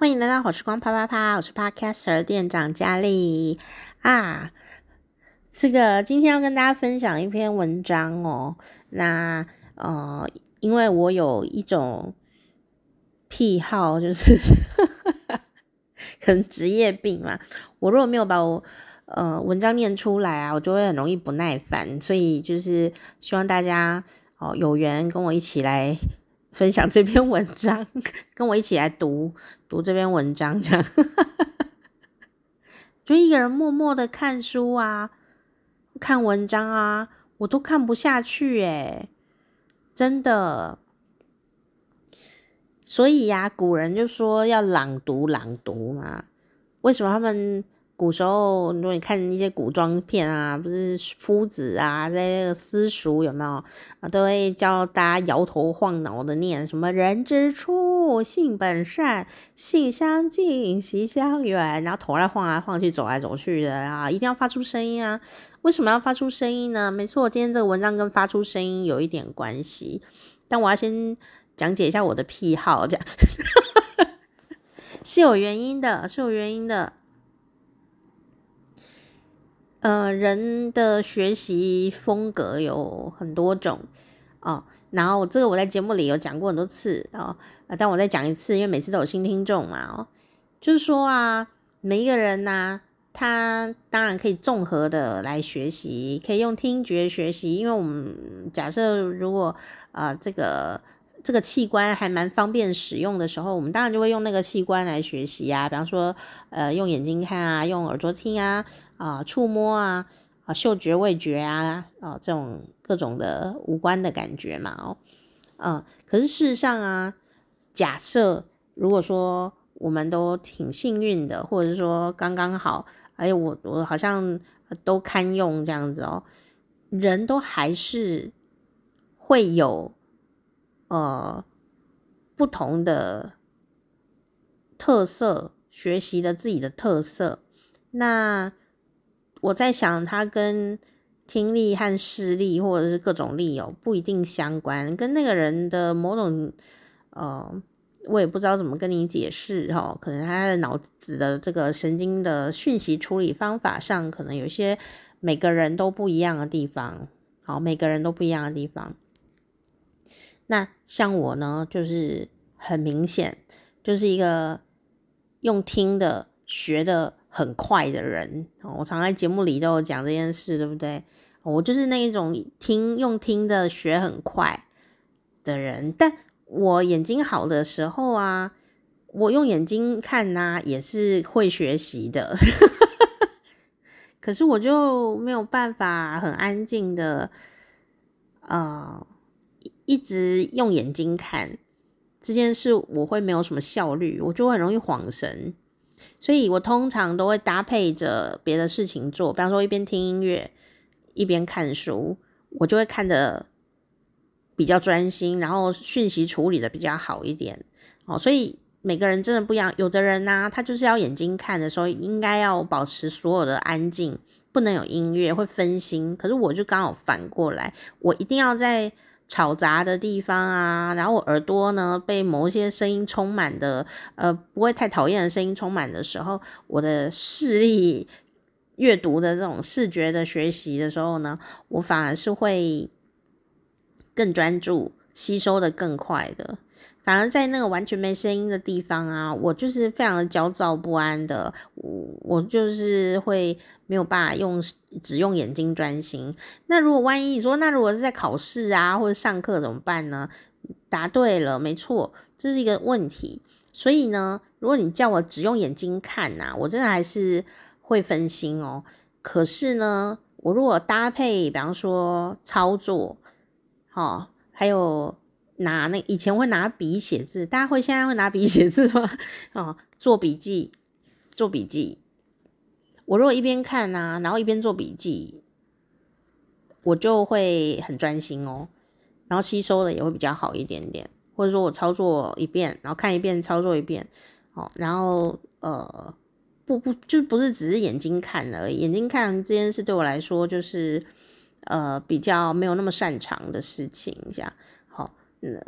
欢迎来到好时光啪啪啪，我是 Podcaster 店长佳丽啊。这个今天要跟大家分享一篇文章哦。那呃，因为我有一种癖好，就是 可能职业病嘛。我如果没有把我呃文章念出来啊，我就会很容易不耐烦。所以就是希望大家哦有缘跟我一起来。分享这篇文章，跟我一起来读读这篇文章，这样就一个人默默的看书啊，看文章啊，我都看不下去诶，真的。所以呀，古人就说要朗读朗读嘛，为什么他们？古时候，如果你看一些古装片啊，不是夫子啊，在那个私塾有没有啊，都会教大家摇头晃脑的念什么“人之初，性本善，性相近，习相远”，然后头来晃来晃去，走来走去的啊，一定要发出声音啊！为什么要发出声音呢？没错，今天这个文章跟发出声音有一点关系，但我要先讲解一下我的癖好，这样 是有原因的，是有原因的。呃，人的学习风格有很多种哦，然后这个我在节目里有讲过很多次哦，但我再讲一次，因为每次都有新听众嘛哦，就是说啊，每一个人呐、他当然可以综合的来学习，可以用听觉学习，因为我们假设如果啊、呃、这个这个器官还蛮方便使用的时候，我们当然就会用那个器官来学习啊，比方说呃用眼睛看啊，用耳朵听啊。啊，触摸啊，啊，嗅觉、味觉啊，啊，这种各种的五官的感觉嘛，哦，嗯，可是事实上啊，假设如果说我们都挺幸运的，或者是说刚刚好，哎，我我好像都堪用这样子哦，人都还是会有呃不同的特色，学习的自己的特色，那。我在想，它跟听力和视力，或者是各种力哦，不一定相关，跟那个人的某种，呃，我也不知道怎么跟你解释哈、哦，可能他的脑子的这个神经的讯息处理方法上，可能有些每个人都不一样的地方，好，每个人都不一样的地方。那像我呢，就是很明显，就是一个用听的学的。很快的人，我常在节目里都有讲这件事，对不对？我就是那一种听用听的学很快的人，但我眼睛好的时候啊，我用眼睛看呐、也是会学习的。可是我就没有办法很安静的，呃，一直用眼睛看这件事，我会没有什么效率，我就很容易晃神。所以我通常都会搭配着别的事情做，比方说一边听音乐一边看书，我就会看得比较专心，然后讯息处理得比较好一点。哦，所以每个人真的不一样，有的人呢、他就是要眼睛看的时候，应该要保持所有的安静，不能有音乐，会分心。可是我就刚好反过来，我一定要在。吵杂的地方啊，然后我耳朵呢被某一些声音充满的，呃，不会太讨厌的声音充满的时候，我的视力阅读的这种视觉的学习的时候呢，我反而是会更专注，吸收的更快的。反而在那个完全没声音的地方啊，我就是非常的焦躁不安的，我我就是会没有办法用只用眼睛专心。那如果万一你说，那如果是在考试啊或者上课怎么办呢？答对了，没错，这是一个问题。所以呢，如果你叫我只用眼睛看呐，我真的还是会分心哦。可是呢，我如果搭配，比方说操作，哦，还有。拿那以前会拿笔写字，大家会现在会拿笔写字吗？哦，做笔记，做笔记。我如果一边看啊，然后一边做笔记，我就会很专心哦，然后吸收的也会比较好一点点。或者说我操作一遍，然后看一遍，操作一遍，哦，然后呃，不不，就不是只是眼睛看而已。眼睛看这件事对我来说，就是呃比较没有那么擅长的事情，这样。嗯，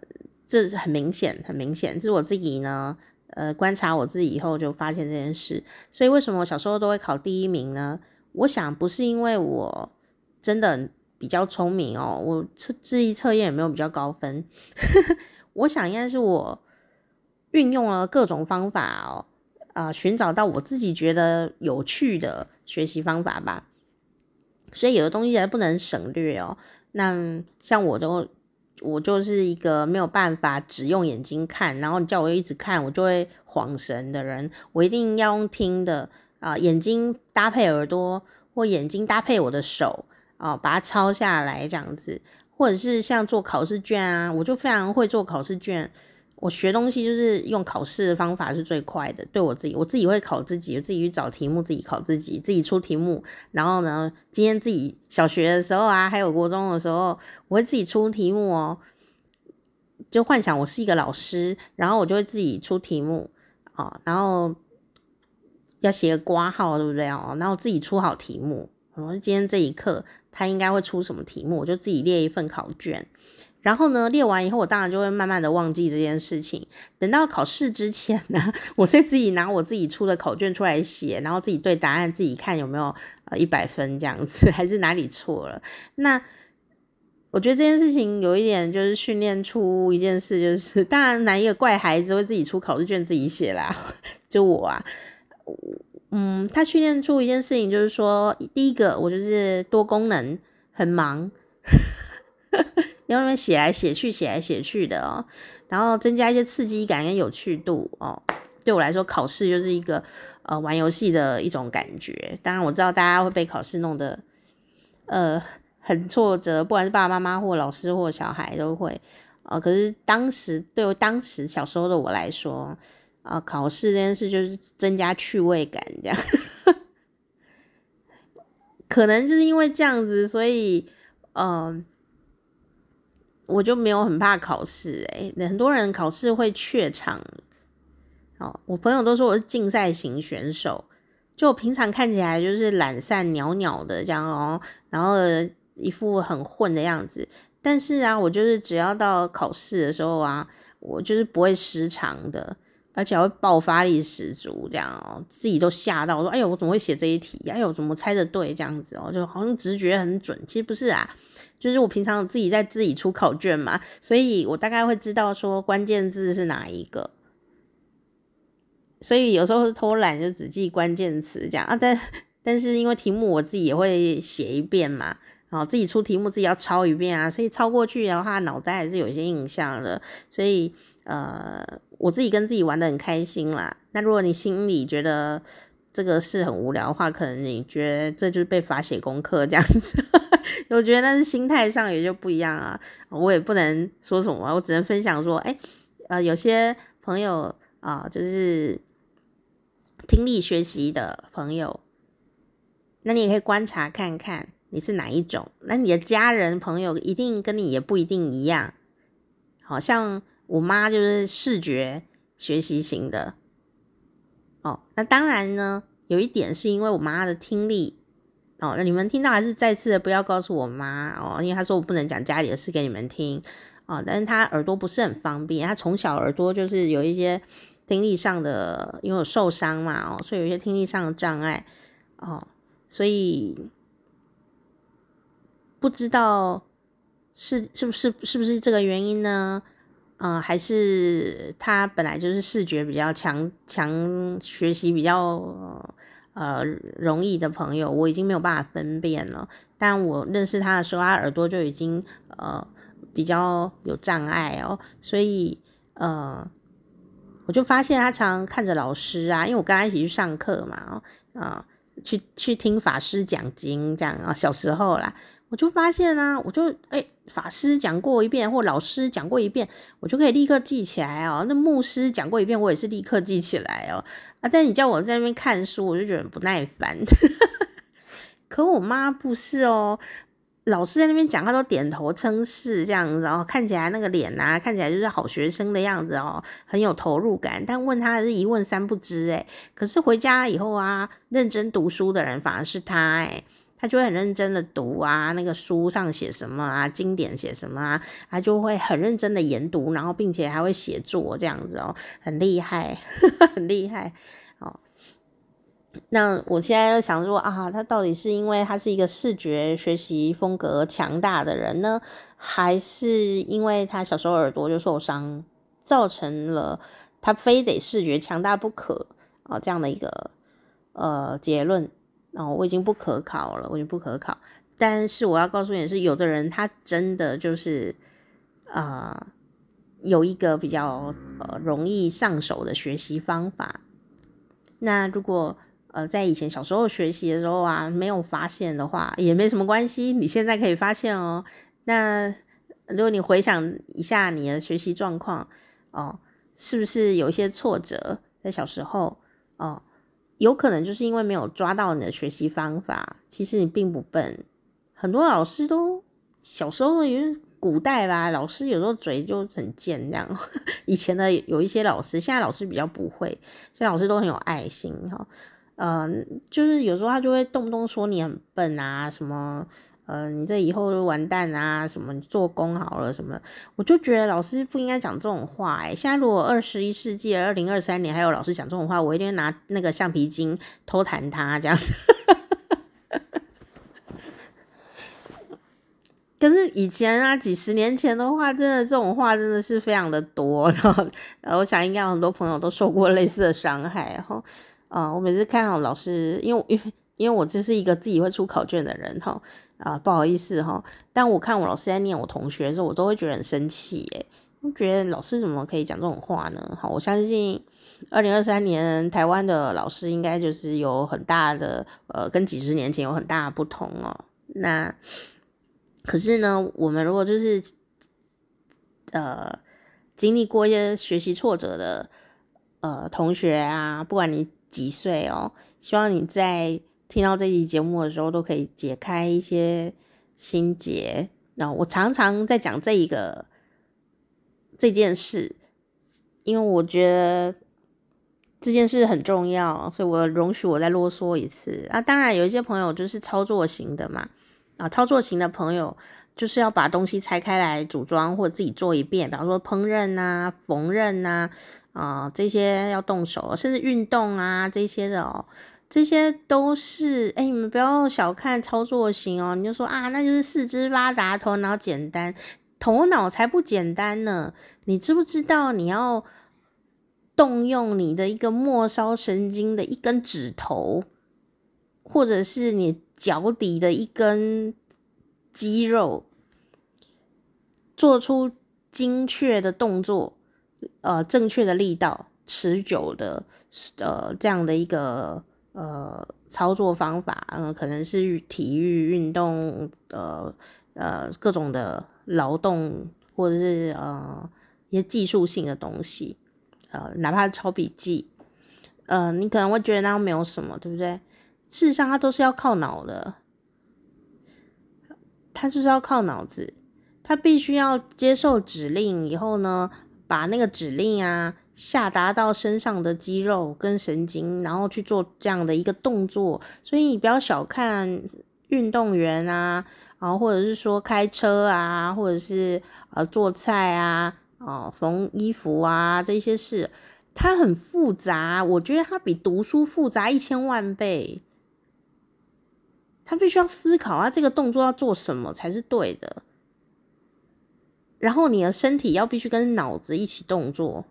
这很明显，很明显，这是我自己呢，呃，观察我自己以后就发现这件事。所以为什么我小时候都会考第一名呢？我想不是因为我真的比较聪明哦，我测智力测验也没有比较高分。我想应该是我运用了各种方法哦，啊、寻找到我自己觉得有趣的学习方法吧。所以有的东西还不能省略哦。那像我都，我就是一个没有办法只用眼睛看，然后你叫我一直看，我就会恍神的人。我一定要用听的啊、眼睛搭配耳朵，或眼睛搭配我的手啊、把它抄下来这样子。或者是像做考试卷啊，我就非常会做考试卷。我学东西就是用考试的方法是最快的，对我自己，我自己会考自己，我自己去找题目，自己考自己，自己出题目。然后呢，今天自己小学的时候啊，还有国中的时候，我会自己出题目哦，就幻想我是一个老师，然后我就会自己出题目啊，然后要写个挂号，对不对哦？然后自己出好题目，然后今天这一课他应该会出什么题目，我就自己列一份考卷。然后呢，列完以后，我当然就会慢慢的忘记这件事情。等到考试之前呢，我再自己拿我自己出的考卷出来写，然后自己对答案，自己看有没有呃一百分这样子，还是哪里错了。那我觉得这件事情有一点就是训练出一件事，就是当然哪一个怪孩子会自己出考试卷自己写啦，就我啊，嗯，他训练出一件事情，就是说第一个我就是多功能，很忙。因为写来写去，写来写去的哦，然后增加一些刺激感跟有趣度哦。对我来说，考试就是一个呃玩游戏的一种感觉。当然，我知道大家会被考试弄得呃很挫折，不管是爸爸妈妈或老师或小孩都会。呃，可是当时对我当时小时候的我来说，啊、呃，考试这件事就是增加趣味感，这样。可能就是因为这样子，所以嗯。我就没有很怕考试诶、欸，很多人考试会怯场。哦，我朋友都说我是竞赛型选手，就我平常看起来就是懒散袅袅的这样哦，然后一副很混的样子。但是啊，我就是只要到考试的时候啊，我就是不会失常的，而且还会爆发力十足这样哦，自己都吓到我说：“哎呦，我怎么会写这一题？哎呦，怎么猜得对这样子哦？就好像直觉很准，其实不是啊。”就是我平常自己在自己出考卷嘛，所以我大概会知道说关键字是哪一个，所以有时候是偷懒就只记关键词这样啊。但但是因为题目我自己也会写一遍嘛，然后自己出题目自己要抄一遍啊，所以抄过去的话脑袋还是有些印象的。所以呃，我自己跟自己玩得很开心啦。那如果你心里觉得这个是很无聊的话，可能你觉得这就是被罚写功课这样子。我觉得那是心态上也就不一样啊，我也不能说什么，我只能分享说，哎，呃，有些朋友啊，就是听力学习的朋友，那你也可以观察看看你是哪一种，那你的家人朋友一定跟你也不一定一样，好像我妈就是视觉学习型的，哦，那当然呢，有一点是因为我妈的听力。哦，那你们听到还是再次的不要告诉我妈哦，因为她说我不能讲家里的事给你们听哦。但是她耳朵不是很方便，她从小耳朵就是有一些听力上的，因为有受伤嘛哦，所以有一些听力上的障碍哦，所以不知道是是不是是不是这个原因呢？嗯、还是他本来就是视觉比较强，强学习比较。呃，容易的朋友，我已经没有办法分辨了。但我认识他的时候，他耳朵就已经呃比较有障碍哦，所以呃，我就发现他常常看着老师啊，因为我跟他一起去上课嘛，啊、去去听法师讲经这样啊，小时候啦。我就发现啊，我就哎、法师讲过一遍，或老师讲过一遍，我就可以立刻记起来哦。那牧师讲过一遍，我也是立刻记起来哦。啊，但你叫我在那边看书，我就觉得不耐烦。可我妈不是哦，老师在那边讲，她都点头称是这样子，然后看起来那个脸啊，看起来就是好学生的样子哦，很有投入感。但问她是一问三不知诶，可是回家以后啊，认真读书的人反而是他诶。他就会很认真的读啊，那个书上写什么啊，经典写什么啊，他就会很认真的研读，然后并且还会写作这样子哦，很厉害，很厉害哦。那我现在又想说啊，他到底是因为他是一个视觉学习风格强大的人呢，还是因为他小时候耳朵就受伤，造成了他非得视觉强大不可啊，这样的一个呃结论？哦，我已经不可考了，我已经不可考。但是我要告诉你的是，有的人他真的就是呃有一个比较呃容易上手的学习方法。那如果呃，在以前小时候学习的时候啊，没有发现的话，也没什么关系。你现在可以发现哦。那如果你回想一下你的学习状况哦，是不是有一些挫折在小时候哦？有可能就是因为没有抓到你的学习方法。其实你并不笨，很多老师都小时候因为古代吧，老师有时候嘴就很贱这样。以前的有一些老师，现在老师比较不会，现在老师都很有爱心哈。呃，就是有时候他就会动不动说你很笨啊，什么呃，你这以后就完蛋啊，什么做工好了什么，我就觉得老师不应该讲这种话哎。现在如果二十一世纪二零二三年还有老师讲这种话，我一定拿那个橡皮筋偷弹他这样子。可是以前啊，几十年前的话，真的这种话真的是非常的多，然后我想应该很多朋友都受过类似的伤害，然后。啊、我每次看好老师，因为因为因为我就是一个自己会出考卷的人哈，啊、不好意思哈，但我看我老师在念我同学的时候，我都会觉得很生气诶，我觉得老师怎么可以讲这种话呢？好，我相信二零二三年台湾的老师应该就是有很大的呃，跟几十年前有很大的不同哦。那可是呢，我们如果就是呃经历过一些学习挫折的呃同学啊，不管你。几岁哦？希望你在听到这期节目的时候，都可以解开一些心结。那我常常在讲这一个这件事，因为我觉得这件事很重要，所以我容许我再啰嗦一次啊。当然，有一些朋友就是操作型的嘛，啊，操作型的朋友就是要把东西拆开来组装，或者自己做一遍，比方说烹饪啊、缝纫啊。啊、这些要动手，甚至运动啊，这些的哦，这些都是哎，你们不要小看操作型哦。你就说啊，那就是四肢发达，头脑简单，头脑才不简单呢。你知不知道你要动用你的一个末梢神经的一根指头，或者是你脚底的一根肌肉，做出精确的动作？呃，正确的力道，持久的，呃，这样的一个呃操作方法，嗯、呃，可能是体育运动，呃呃，各种的劳动，或者是呃一些技术性的东西，呃，哪怕是抄笔记，呃，你可能会觉得那没有什么，对不对？事实上，它都是要靠脑的，它就是要靠脑子，它必须要接受指令以后呢。把那个指令啊下达到身上的肌肉跟神经，然后去做这样的一个动作。所以你不要小看运动员啊，啊，或者是说开车啊，或者是呃做菜啊，哦，缝衣服啊这些事，它很复杂。我觉得它比读书复杂一千万倍。他必须要思考啊，这个动作要做什么才是对的。然后你的身体要必须跟脑子一起动作，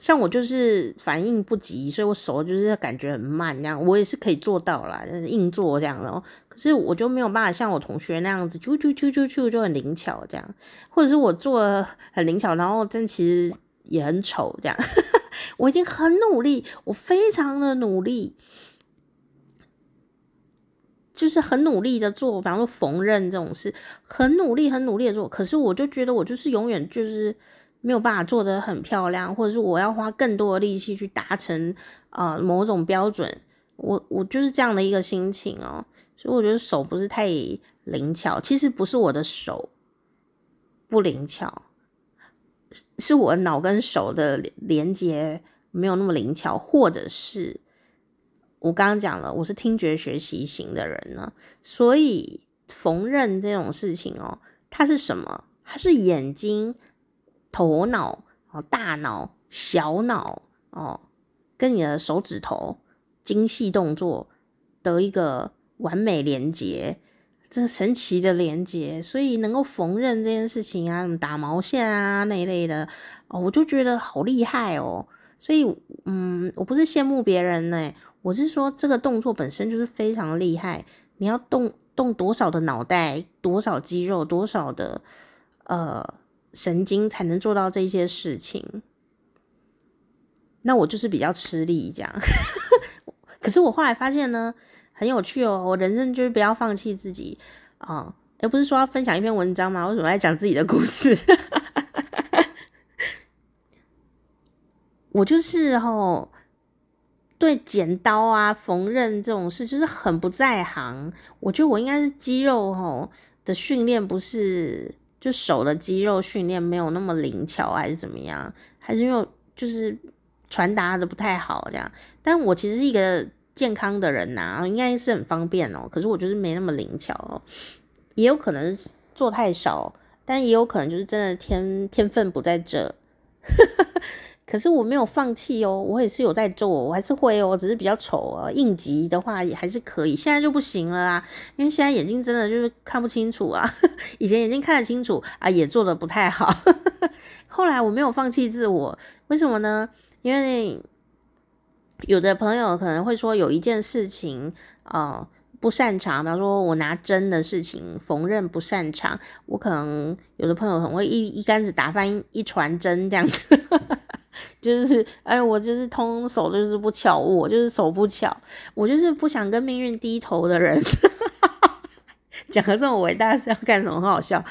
像我就是反应不及，所以我手就是感觉很慢，这样我也是可以做到啦，硬做这样的。可是我就没有办法像我同学那样子，啾啾啾啾啾就很灵巧这样，或者是我做很灵巧，然后真其实也很丑这样。我已经很努力，我非常的努力。就是很努力的做，比方说缝纫这种事，很努力、很努力的做。可是我就觉得我就是永远就是没有办法做得很漂亮，或者是我要花更多的力气去达成啊、某种标准。我我就是这样的一个心情哦，所以我觉得手不是太灵巧。其实不是我的手不灵巧，是我脑跟手的连接没有那么灵巧，或者是我刚刚讲了，我是听觉学习型的人呢，所以缝纫这种事情哦，它是什么？它是眼睛、头脑、哦大脑、小脑哦，跟你的手指头精细动作的一个完美连接，这神奇的连接，所以能够缝纫这件事情啊，什么打毛线啊那一类的哦，我就觉得好厉害哦。所以，嗯，我不是羡慕别人呢，我是说这个动作本身就是非常厉害。你要动动多少的脑袋，多少肌肉，多少的呃神经，才能做到这些事情？那我就是比较吃力这样。可是我后来发现呢，很有趣哦。我人生就是不要放弃自己啊，而不是说要分享一篇文章吗？为什么要讲自己的故事？我就是吼，对剪刀啊、缝纫这种事就是很不在行。我觉得我应该是肌肉吼的训练不是，就手的肌肉训练没有那么灵巧，还是怎么样？还是因为就是传达的不太好这样。但我其实是一个健康的人呐，应该是很方便哦。可是我就是没那么灵巧哦，也有可能做太少，但也有可能就是真的天天分不在这。可是我没有放弃哦，我也是有在做，我还是会哦，只是比较丑哦。应急的话也还是可以，现在就不行了啊，因为现在眼睛真的就是看不清楚啊。以前眼睛看得清楚啊，也做得不太好。后来我没有放弃自我，为什么呢？因为有的朋友可能会说有一件事情呃不擅长，比方说我拿针的事情，缝纫不擅长，我可能有的朋友很会一一竿子打翻一船针这样子。就是，哎，我就是通手就是不巧，我就是手不巧，我就是不想跟命运低头的人。讲的这么伟大是要干什么？很好笑。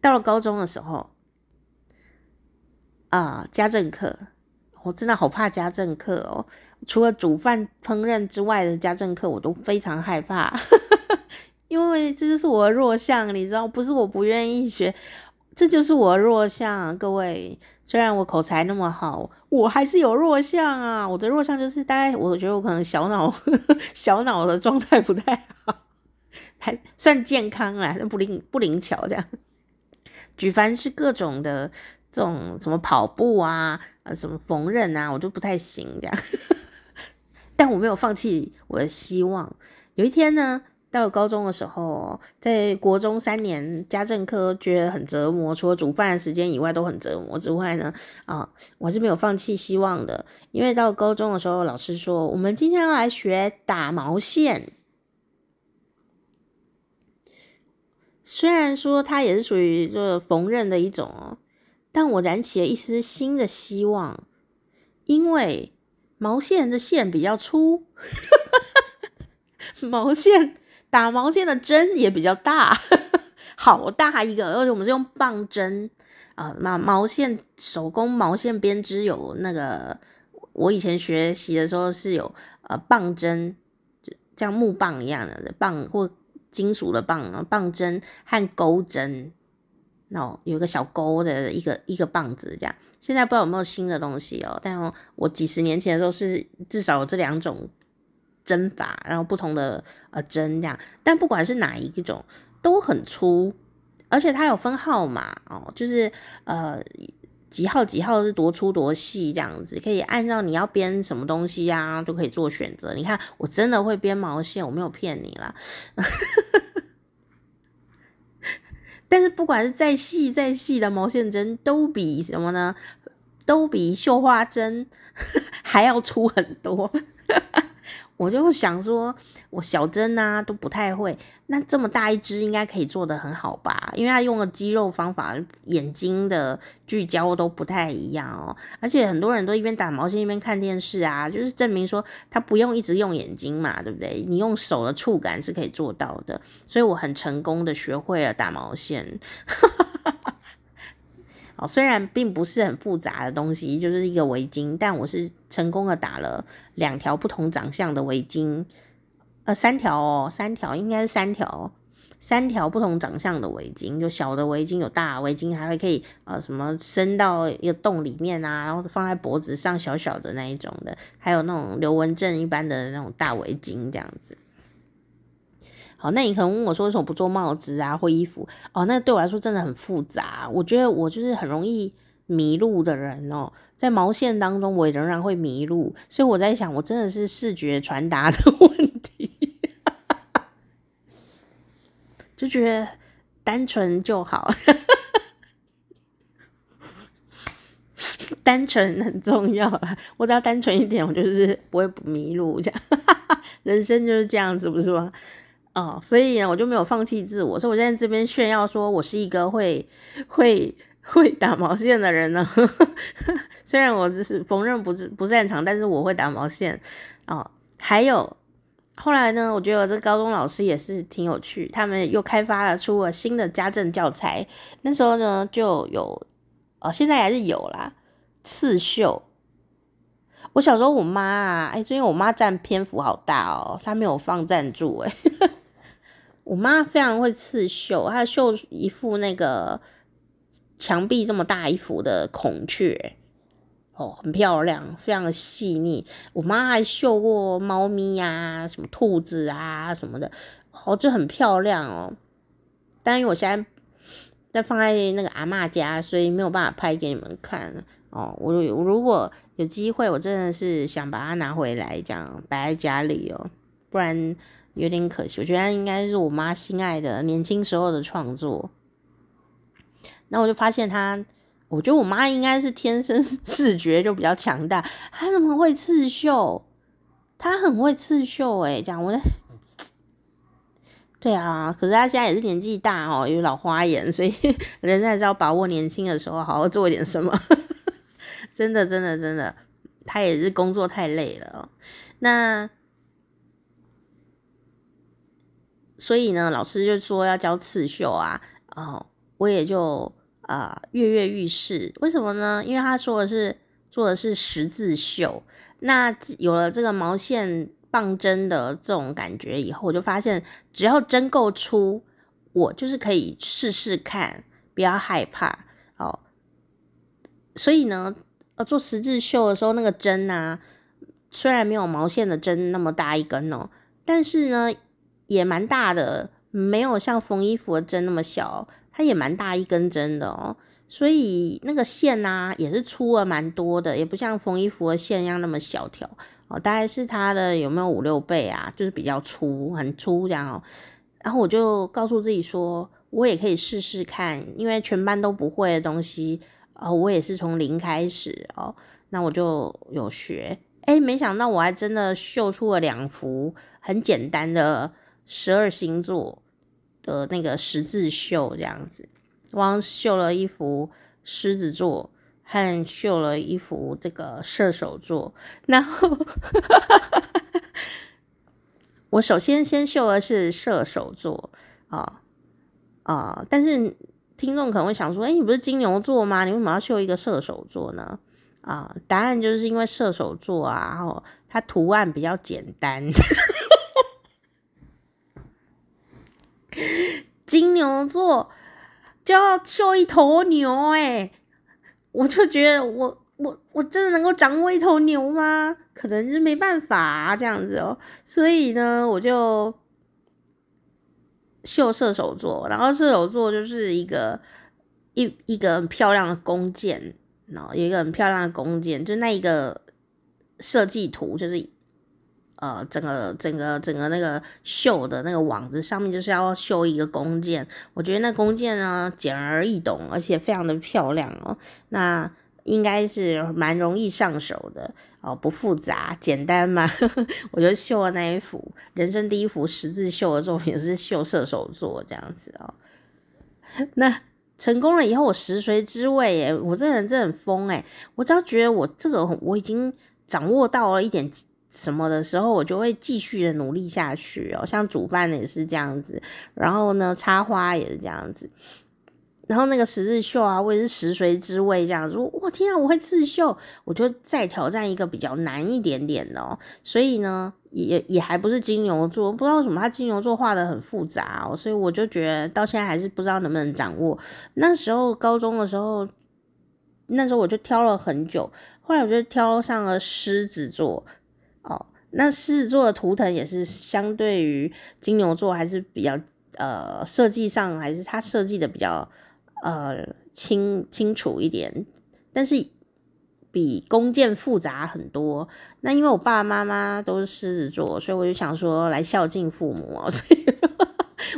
到了高中的时候，啊、家政课，我真的好怕家政课哦。除了煮饭、烹饪之外的家政课，我都非常害怕，因为这就是我的弱项，你知道，不是我不愿意学。这就是我弱项，各位。虽然我口才那么好，我还是有弱项啊。我的弱项就是大概，我觉得我可能小脑 小脑的状态不太好，还算健康啦，但不灵不灵巧这样。举凡是各种的这种什么跑步啊，呃，什么缝纫啊，我就不太行这样。但我没有放弃我的希望。有一天呢，到高中的时候，在国中三年家政科觉得很折磨，除了煮饭的时间以外都很折磨之外呢，啊，我是没有放弃希望的。因为到高中的时候，老师说我们今天要来学打毛线，虽然说它也是属于这缝纫的一种哦，但我燃起了一丝新的希望，因为毛线的线比较粗，毛线。打毛线的针也比较大，好大一个，而且我们是用棒针啊，毛毛线手工毛线编织有那个，我以前学习的时候是有呃棒针，就像木棒一样的棒或金属的棒，棒针和钩针，哦，有个小钩的一个一个棒子这样。现在不知道有没有新的东西哦，但我几十年前的时候是至少有这两种。针法，然后不同的呃针这样，但不管是哪一种都很粗，而且它有分号码哦，就是呃几号几号是多粗多细这样子，可以按照你要编什么东西呀、啊，都可以做选择。你看，我真的会编毛线，我没有骗你啦。但是不管是再细再细的毛线针，都比什么呢？都比绣花针 还要粗很多。我就想说，我小针啊都不太会，那这么大一只应该可以做得很好吧？因为它用的肌肉方法、眼睛的聚焦都不太一样哦。而且很多人都一边打毛线一边看电视啊，就是证明说他不用一直用眼睛嘛，对不对？你用手的触感是可以做到的。所以我很成功的学会了打毛线。哦，虽然并不是很复杂的东西，就是一个围巾，但我是成功的打了两条不同长相的围巾，呃，三条哦，三条应该是三条，三条不同长相的围巾，有小的围巾，有大围巾，还会可以呃什么伸到一个洞里面啊，然后放在脖子上小小的那一种的，还有那种刘文正一般的那种大围巾这样子。好，那你可能问我说为什么不做帽子啊或衣服？哦，那对我来说真的很复杂，我觉得我就是很容易迷路的人哦，在毛线当中我也仍然会迷路，所以我在想，我真的是视觉传达的问题。就觉得单纯就好，单纯很重要啊！我只要单纯一点，我就是不会迷路这样。人生就是这样子，不是吗？哦，所以呢，我就没有放弃自我，所以我现在这边炫耀说我是一个会会会打毛线的人呢。虽然我只是缝纫不不擅长，但是我会打毛线哦。还有。后来呢，我觉得我这高中老师也是挺有趣，他们又开发了出了新的家政教材。那时候呢，就有哦，现在还是有啦，刺绣。我小时候我妈啊，哎，最近我妈占篇幅好大哦，她没有放赞助哎。我妈非常会刺绣，她绣一副那个墙壁这么大一幅的孔雀。哦，很漂亮，非常的细腻。我妈还绣过猫咪呀、什么兔子啊什么的，哦，就很漂亮哦。但因为我现在在放在那个阿嬷家，所以没有办法拍给你们看哦。我如果有机会，我真的是想把它拿回来，这样摆在家里哦，不然有点可惜。我觉得应该是我妈心爱的年轻时候的创作。那我就发现她。我觉得我妈应该是天生视觉就比较强大，她怎么会刺绣？她很会刺绣诶，这样我在，对啊，可是她现在也是年纪大哦，有老花眼，所以 人还是要把握年轻的时候，好好做一点什么。真的，真的，真的，她也是工作太累了。那所以呢，老师就说要教刺绣啊，哦，我也就。啊，跃跃欲试，为什么呢？因为他说的是做的是十字绣，那有了这个毛线棒针的这种感觉以后，我就发现只要针够粗，我就是可以试试看，不要害怕哦。所以呢，呃，做十字绣的时候，那个针啊，虽然没有毛线的针那么大一根哦，但是呢，也蛮大的，没有像缝衣服的针那么小。它也蛮大一根针的哦，所以那个线啊也是粗了蛮多的，也不像缝衣服的线一样那么小条哦，大概是它的有没有五六倍啊？就是比较粗，很粗这样哦。然后我就告诉自己说，我也可以试试看，因为全班都不会的东西哦，我也是从零开始哦，那我就有学，诶，没想到我还真的绣出了两幅很简单的十二星座。的那个十字绣这样子，我绣了一幅狮子座，和绣了一幅这个射手座。然后我首先先绣的是射手座啊啊！但是听众可能会想说，哎，你不是金牛座吗？你为什么要绣一个射手座呢？啊，答案就是因为射手座啊，然后它图案比较简单。金牛座就要绣一头牛诶、我就觉得我我我真的能够掌握一头牛吗？可能是没办法，这样子哦、所以呢，我就秀射手座，然后射手座就是一个一一个很漂亮的弓箭，然后有一个很漂亮的弓箭，就那一个设计图就是。呃，整个整个整个那个绣的那个网子上面就是要绣一个弓箭，我觉得那弓箭呢简而易懂，而且非常的漂亮哦。那应该是蛮容易上手的哦，不复杂，简单嘛。我就绣了那一幅人生第一幅十字绣的作品，是绣射手座这样子哦。那成功了以后，我食髓知味诶，我这个人真很疯诶，我只要觉得我这个我已经掌握到了一点。什么的时候，我就会继续的努力下去哦。像煮饭也是这样子，然后呢，插花也是这样子。然后那个十字绣啊，或者是十随之位这样子，哇天啊，我会刺绣，我就再挑战一个比较难一点点的哦。所以呢，也也还不是金牛座，不知道为什么他金牛座画的很复杂哦，所以我就觉得到现在还是不知道能不能掌握。那时候高中的时候，那时候我就挑了很久，后来我就挑上了狮子座哦。那狮子座的图腾也是相对于金牛座还是比较呃设计上还是他设计的比较。呃，清清楚一点，但是比弓箭复杂很多。那因为我爸爸妈妈都是狮子座，所以我就想说来孝敬父母。所以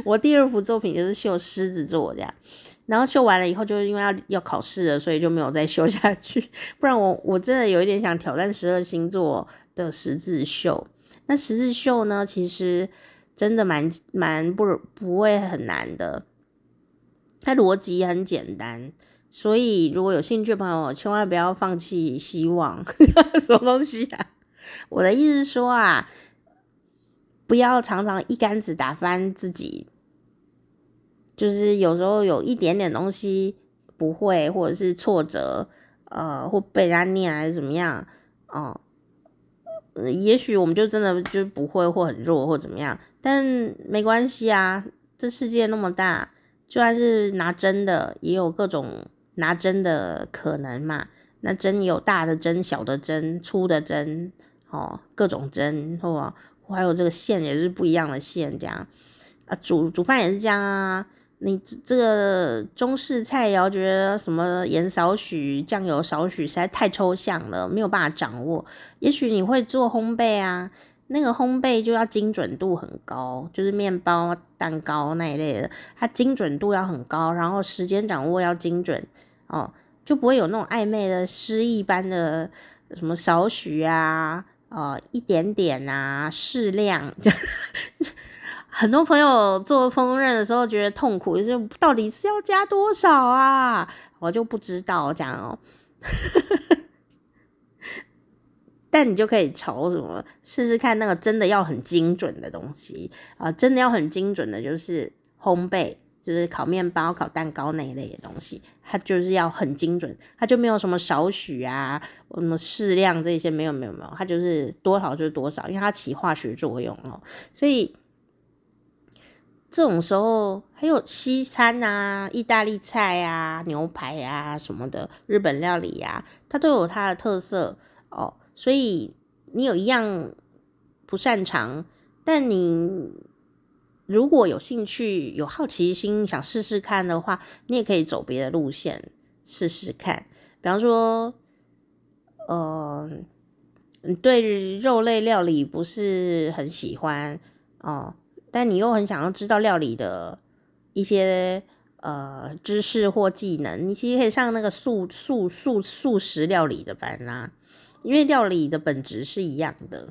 我第二幅作品就是绣狮子座这样。然后绣完了以后，就是因为要要考试了，所以就没有再绣下去。不然我我真的有一点想挑战十二星座的十字绣。那十字绣呢，其实真的蛮蛮不不会很难的。它逻辑很简单，所以如果有兴趣的朋友，千万不要放弃希望。什么东西啊？我的意思是说啊，不要常常一竿子打翻自己。就是有时候有一点点东西不会，或者是挫折，呃，或被人家念还是怎么样，哦、也许我们就真的就不会，或很弱，或怎么样。但没关系啊，这世界那么大。就算是拿针的，也有各种拿针的可能嘛。那针有大的针、小的针、粗的针，哦，各种针，或还有这个线也是不一样的线，这样啊。煮煮饭也是这样啊。你这个中式菜肴，觉得什么盐少许、酱油少许，实在太抽象了，没有办法掌握。也许你会做烘焙啊。那个烘焙就要精准度很高，就是面包、蛋糕那一类的，它精准度要很高，然后时间掌握要精准哦，就不会有那种暧昧的诗意般的什么少许啊，呃，一点点啊，适量。很多朋友做烹饪的时候觉得痛苦，就是到底是要加多少啊？我就不知道这样哦。但你就可以朝什么试试看，那个真的要很精准的东西啊、真的要很精准的，就是烘焙，就是烤面包、烤蛋糕那一类的东西，它就是要很精准，它就没有什么少许啊，什么适量这些，没有没有没有，它就是多少就是多少，因为它起化学作用哦，所以这种时候还有西餐啊、意大利菜啊、牛排啊什么的，日本料理啊，它都有它的特色哦。所以你有一样不擅长，但你如果有兴趣、有好奇心，想试试看的话，你也可以走别的路线试试看。比方说，呃，你对肉类料理不是很喜欢哦，但你又很想要知道料理的一些呃知识或技能，你其实可以上那个素素素素食料理的班啦。因为料理的本质是一样的，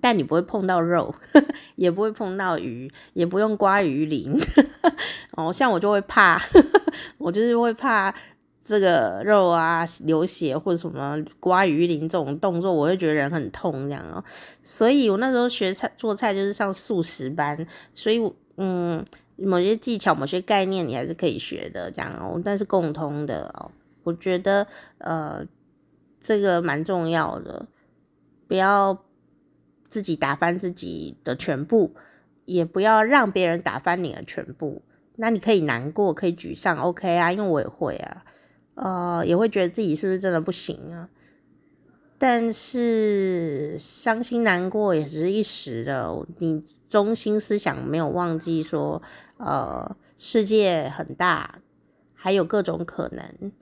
但你不会碰到肉，也不会碰到鱼，也不用刮鱼鳞。哦，像我就会怕，我就是会怕这个肉啊流血或者什么刮鱼鳞这种动作，我会觉得人很痛这样哦。所以我那时候学菜做菜就是上素食班，所以嗯，某些技巧、某些概念你还是可以学的这样哦，但是共通的哦，我觉得呃。这个蛮重要的，不要自己打翻自己的全部，也不要让别人打翻你的全部。那你可以难过，可以沮丧，OK 啊，因为我也会啊，呃，也会觉得自己是不是真的不行啊。但是伤心难过也只是一时的，你中心思想没有忘记说，呃，世界很大，还有各种可能。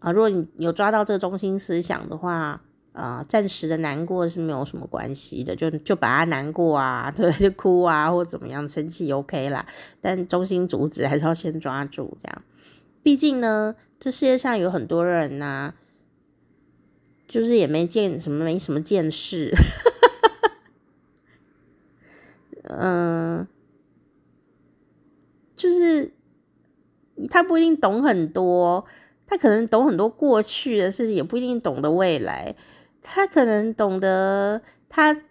啊，如果你有抓到这个中心思想的话，啊，暂时的难过是没有什么关系的，就就把它难过啊，对，就哭啊，或怎么样，生气 OK 啦。但中心主旨还是要先抓住，这样。毕竟呢，这世界上有很多人呐、就是也没见什么，没什么见识，嗯，就是他不一定懂很多。他可能懂很多过去的事情，也不一定懂得未来。他可能懂得他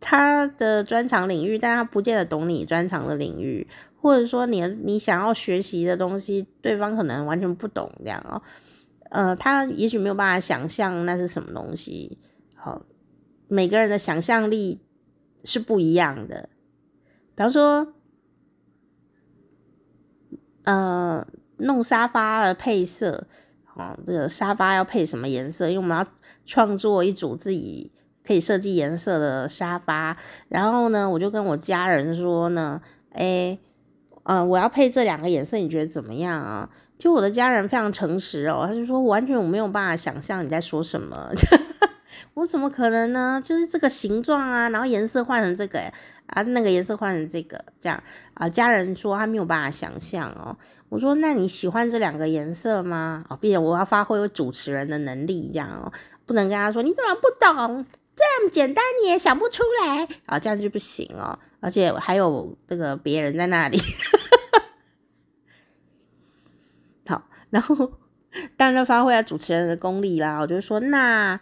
他的专长领域，但他不见得懂你专长的领域，或者说你你想要学习的东西，对方可能完全不懂这样哦，呃，他也许没有办法想象那是什么东西。好，每个人的想象力是不一样的。比方说，呃，弄沙发的配色，哦，这个沙发要配什么颜色？因为我们要创作一组自己可以设计颜色的沙发。然后呢，我就跟我家人说呢，诶，呃，我要配这两个颜色，你觉得怎么样啊？就我的家人非常诚实哦，他就说完全我没有办法想象你在说什么。我怎么可能呢？就是这个形状啊，然后颜色换成这个，啊，那个颜色换成这个，这样啊。家人说他没有办法想象哦。我说那你喜欢这两个颜色吗？哦，并且我要发挥主持人的能力，这样哦，不能跟他说你怎么不懂？这么简单你也想不出来啊，这样就不行哦。而且还有这个别人在那里，好，然后当然发挥了主持人的功力啦。我就说那。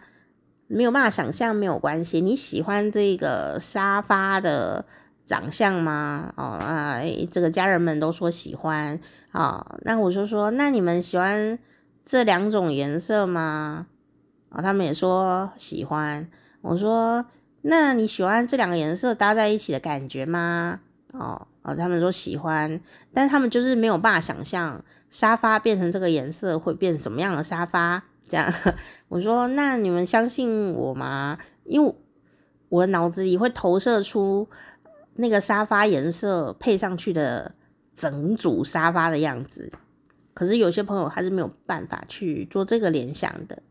没有办法想象没有关系。你喜欢这个沙发的长相吗？哦啊，这个家人们都说喜欢啊、哦。那我就说，那你们喜欢这两种颜色吗？啊、哦，他们也说喜欢。我说，那你喜欢这两个颜色搭在一起的感觉吗？哦哦，他们说喜欢，但他们就是没有办法想象沙发变成这个颜色会变什么样的沙发。这样，我说，那你们相信我吗？因为我的脑子里会投射出那个沙发颜色配上去的整组沙发的样子。可是有些朋友还是没有办法去做这个联想的，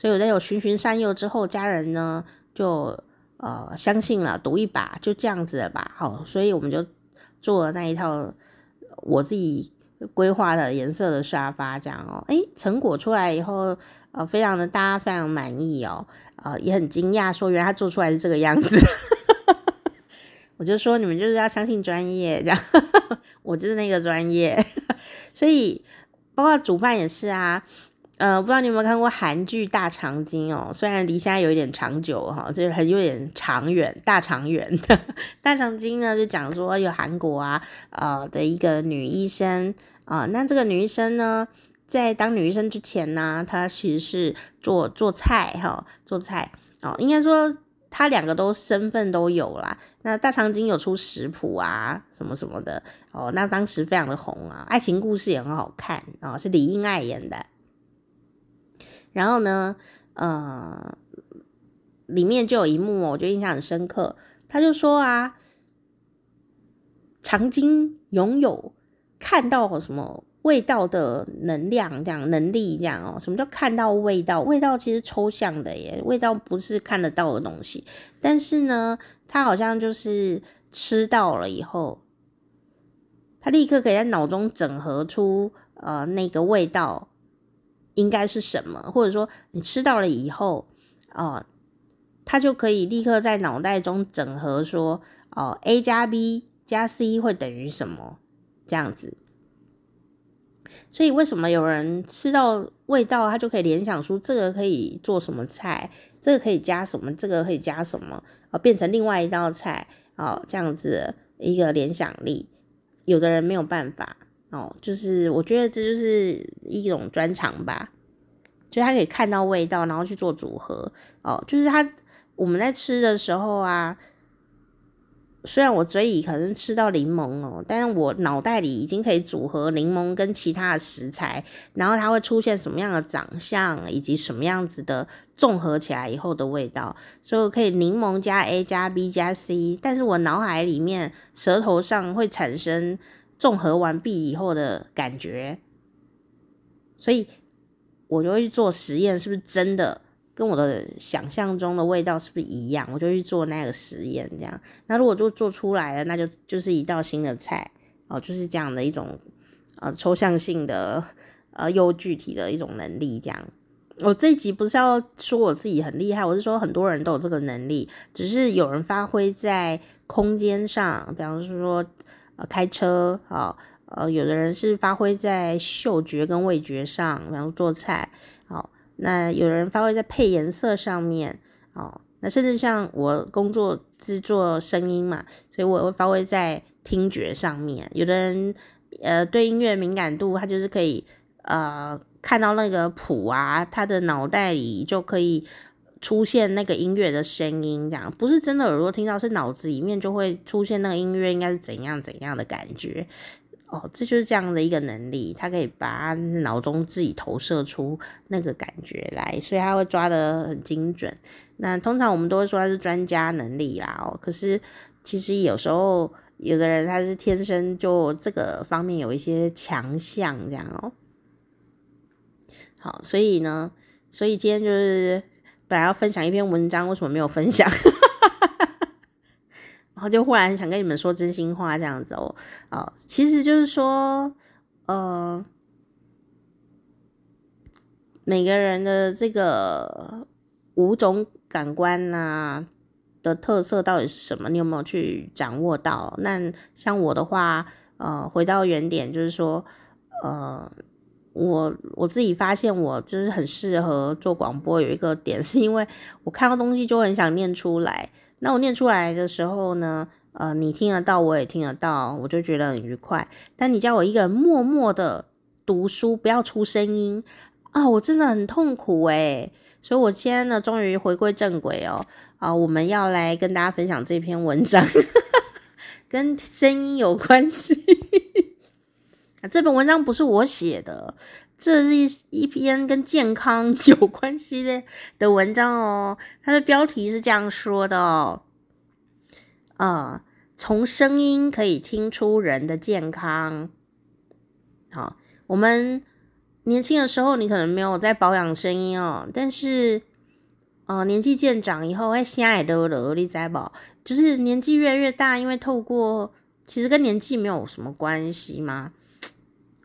所以我在有循循善诱之后，家人呢就呃相信了，赌一把就这样子了吧。好，所以我们就做了那一套我自己。规划的颜色的沙发这样哦，诶，成果出来以后，呃，非常的大家非常满意哦，呃，也很惊讶，说原来他做出来是这个样子，我就说你们就是要相信专业，这样，我就是那个专业，所以包括煮饭也是啊。呃，不知道你有没有看过韩剧《大长今》哦？虽然离现在有一点长久哈，就是很有点长远，大长远的。大长今呢，就讲说有韩国啊，呃的一个女医生啊、那这个女医生呢，在当女医生之前呢，她其实是做做菜哈，做菜哦，应该说她两个都身份都有啦。那大长今有出食谱啊，什么什么的哦，那当时非常的红啊，爱情故事也很好看、哦，是李英爱演的。然后呢，呃，里面就有一幕，我觉得印象很深刻。他就说啊，长今拥有看到什么味道的能量，这样能力，这样哦。什么叫看到味道？味道其实抽象的耶，味道不是看得到的东西。但是呢，他好像就是吃到了以后，他立刻可以在脑中整合出呃那个味道。应该是什么？或者说你吃到了以后，哦，他就可以立刻在脑袋中整合说，哦，A 加 B 加 C 会等于什么？这样子。所以为什么有人吃到味道，他就可以联想出这个可以做什么菜，这个可以加什么，这个可以加什么，啊，变成另外一道菜，哦，这样子一个联想力，有的人没有办法。哦，就是我觉得这就是一种专长吧，就他可以看到味道，然后去做组合。哦，就是他我们在吃的时候啊，虽然我嘴里可能吃到柠檬哦，但是我脑袋里已经可以组合柠檬跟其他的食材，然后它会出现什么样的长相，以及什么样子的综合起来以后的味道，所以我可以柠檬加 A 加 B 加 C，但是我脑海里面舌头上会产生。综合完毕以后的感觉，所以我就会去做实验，是不是真的跟我的想象中的味道是不是一样？我就去做那个实验，这样。那如果就做出来了，那就就是一道新的菜哦，就是这样的一种呃抽象性的呃又具体的一种能力。这样，我这一集不是要说我自己很厉害，我是说很多人都有这个能力，只是有人发挥在空间上，比方说。开车啊，呃，有的人是发挥在嗅觉跟味觉上，然后做菜，好，那有人发挥在配颜色上面，哦，那甚至像我工作是做声音嘛，所以我会发挥在听觉上面。有的人呃对音乐敏感度，他就是可以呃看到那个谱啊，他的脑袋里就可以出现那个音乐的声音，这样不是真的耳朵听到，是脑子里面就会出现那个音乐应该是怎样怎样的感觉。哦，这就是这样的一个能力，他可以把脑中自己投射出那个感觉来，所以他会抓得很精准。那通常我们都会说他是专家能力啦，哦，可是其实有时候有的人他是天生就这个方面有一些强项，这样哦。好，所以呢，所以今天就是本来要分享一篇文章，为什么没有分享？然后就忽然想跟你们说真心话这样子哦，哦，其实就是说，呃，每个人的这个五种感官呐、的特色到底是什么？你有没有去掌握到？那像我的话，呃，回到原点，就是说，呃，我我自己发现我就是很适合做广播，有一个点是因为我看到东西就很想念出来。那我念出来的时候呢，呃，你听得到，我也听得到，我就觉得很愉快。但你叫我一个人默默的读书，不要出声音啊，我真的很痛苦诶。所以我今天呢，终于回归正轨哦，啊，我们要来跟大家分享这篇文章，跟声音有关系。啊，这篇文章不是我写的。这是一篇跟健康 有关系的的文章哦，它的标题是这样说的哦，呃，从声音可以听出人的健康。好，我们年轻的时候，你可能没有在保养声音哦，但是，呃，年纪渐长以后，哎，现在都了，你知不？就是年纪越来越大，因为透过，其实跟年纪没有什么关系嘛。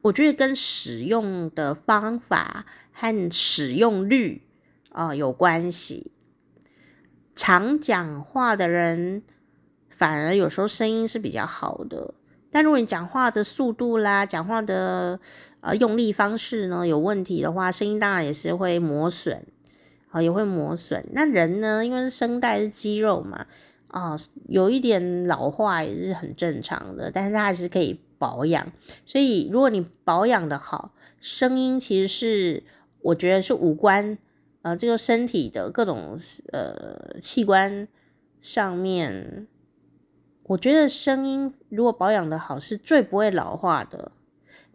我觉得跟使用的方法和使用率啊、有关系。常讲话的人反而有时候声音是比较好的，但如果你讲话的速度啦、讲话的呃用力方式呢有问题的话，声音当然也是会磨损，啊、也会磨损。那人呢，因为声带是肌肉嘛，啊、有一点老化也是很正常的，但是它还是可以。保养，所以如果你保养的好，声音其实是我觉得是五官呃这个身体的各种呃器官上面，我觉得声音如果保养的好是最不会老化的。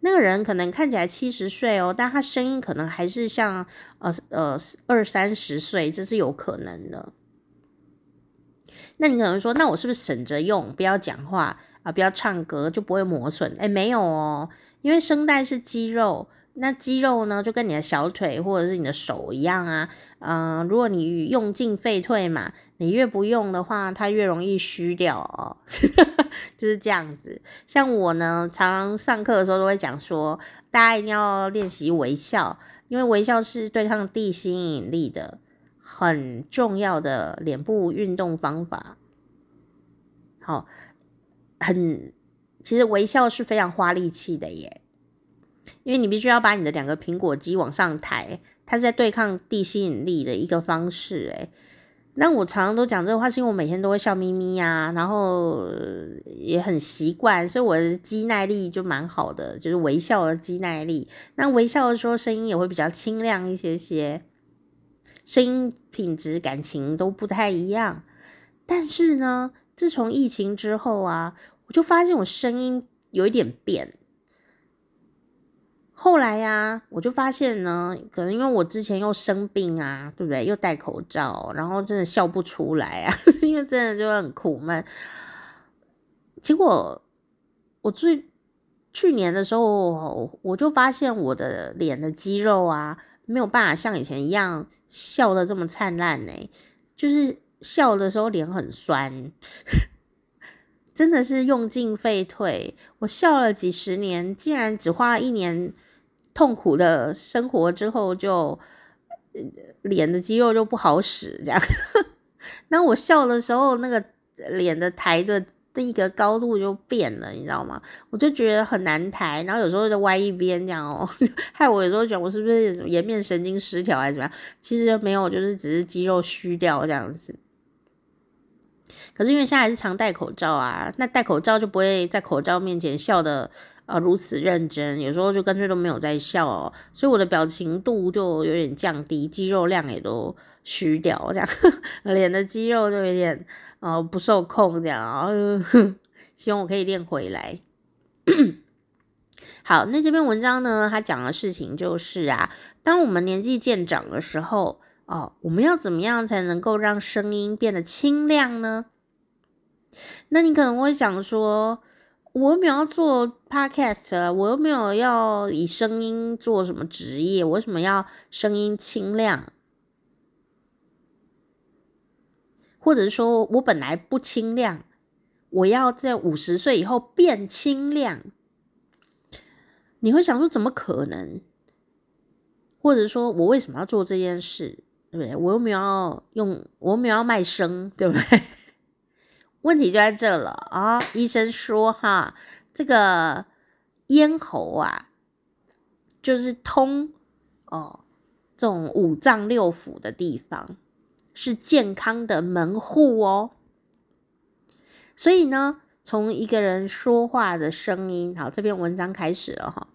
那个人可能看起来七十岁哦，但他声音可能还是像呃呃二三十岁，这是有可能的。那你可能说，那我是不是省着用，不要讲话？啊，不要唱歌就不会磨损。哎，没有哦，因为声带是肌肉，那肌肉呢就跟你的小腿或者是你的手一样啊。嗯、如果你用进废退嘛，你越不用的话，它越容易虚掉哦。就是这样子。像我呢，常常上课的时候都会讲说，大家一定要练习微笑，因为微笑是对抗地心引力的很重要的脸部运动方法。好。很，其实微笑是非常花力气的耶，因为你必须要把你的两个苹果肌往上抬，它是在对抗地心引力的一个方式诶。那我常常都讲这个话，是因为我每天都会笑眯眯呀，然后也很习惯，所以我的肌耐力就蛮好的，就是微笑的肌耐力。那微笑的时候，声音也会比较清亮一些些，声音品质、感情都不太一样。但是呢，自从疫情之后啊。我就发现我声音有一点变，后来呀、我就发现呢，可能因为我之前又生病啊，对不对？又戴口罩，然后真的笑不出来啊，因为真的就很苦闷。结果我最去年的时候，我就发现我的脸的肌肉啊，没有办法像以前一样笑得这么灿烂呢，就是笑的时候脸很酸。真的是用尽废退，我笑了几十年，竟然只花了一年痛苦的生活之后就，脸的肌肉就不好使这样。那我笑的时候，那个脸的抬的那一个高度就变了，你知道吗？我就觉得很难抬，然后有时候就歪一边这样哦，害我有时候觉得我是不是颜面神经失调还是怎么样？其实没有，就是只是肌肉虚掉这样子。可是因为现在还是常戴口罩啊，那戴口罩就不会在口罩面前笑得啊、呃、如此认真，有时候就干脆都没有在笑哦，所以我的表情度就有点降低，肌肉量也都虚掉，这样 脸的肌肉就有点呃不受控这样啊、呃，希望我可以练回来。好，那这篇文章呢，他讲的事情就是啊，当我们年纪渐长的时候。哦，我们要怎么样才能够让声音变得清亮呢？那你可能会想说，我又没有要做 podcast，我又没有要以声音做什么职业，我为什么要声音清亮？或者是说我本来不清亮，我要在五十岁以后变清亮？你会想说，怎么可能？或者说我为什么要做这件事？对，我又没有要用，我又没有要卖声，对不对？问题就在这了啊、哦！医生说哈，这个咽喉啊，就是通哦这种五脏六腑的地方，是健康的门户哦。所以呢，从一个人说话的声音，好，这篇文章开始了哈，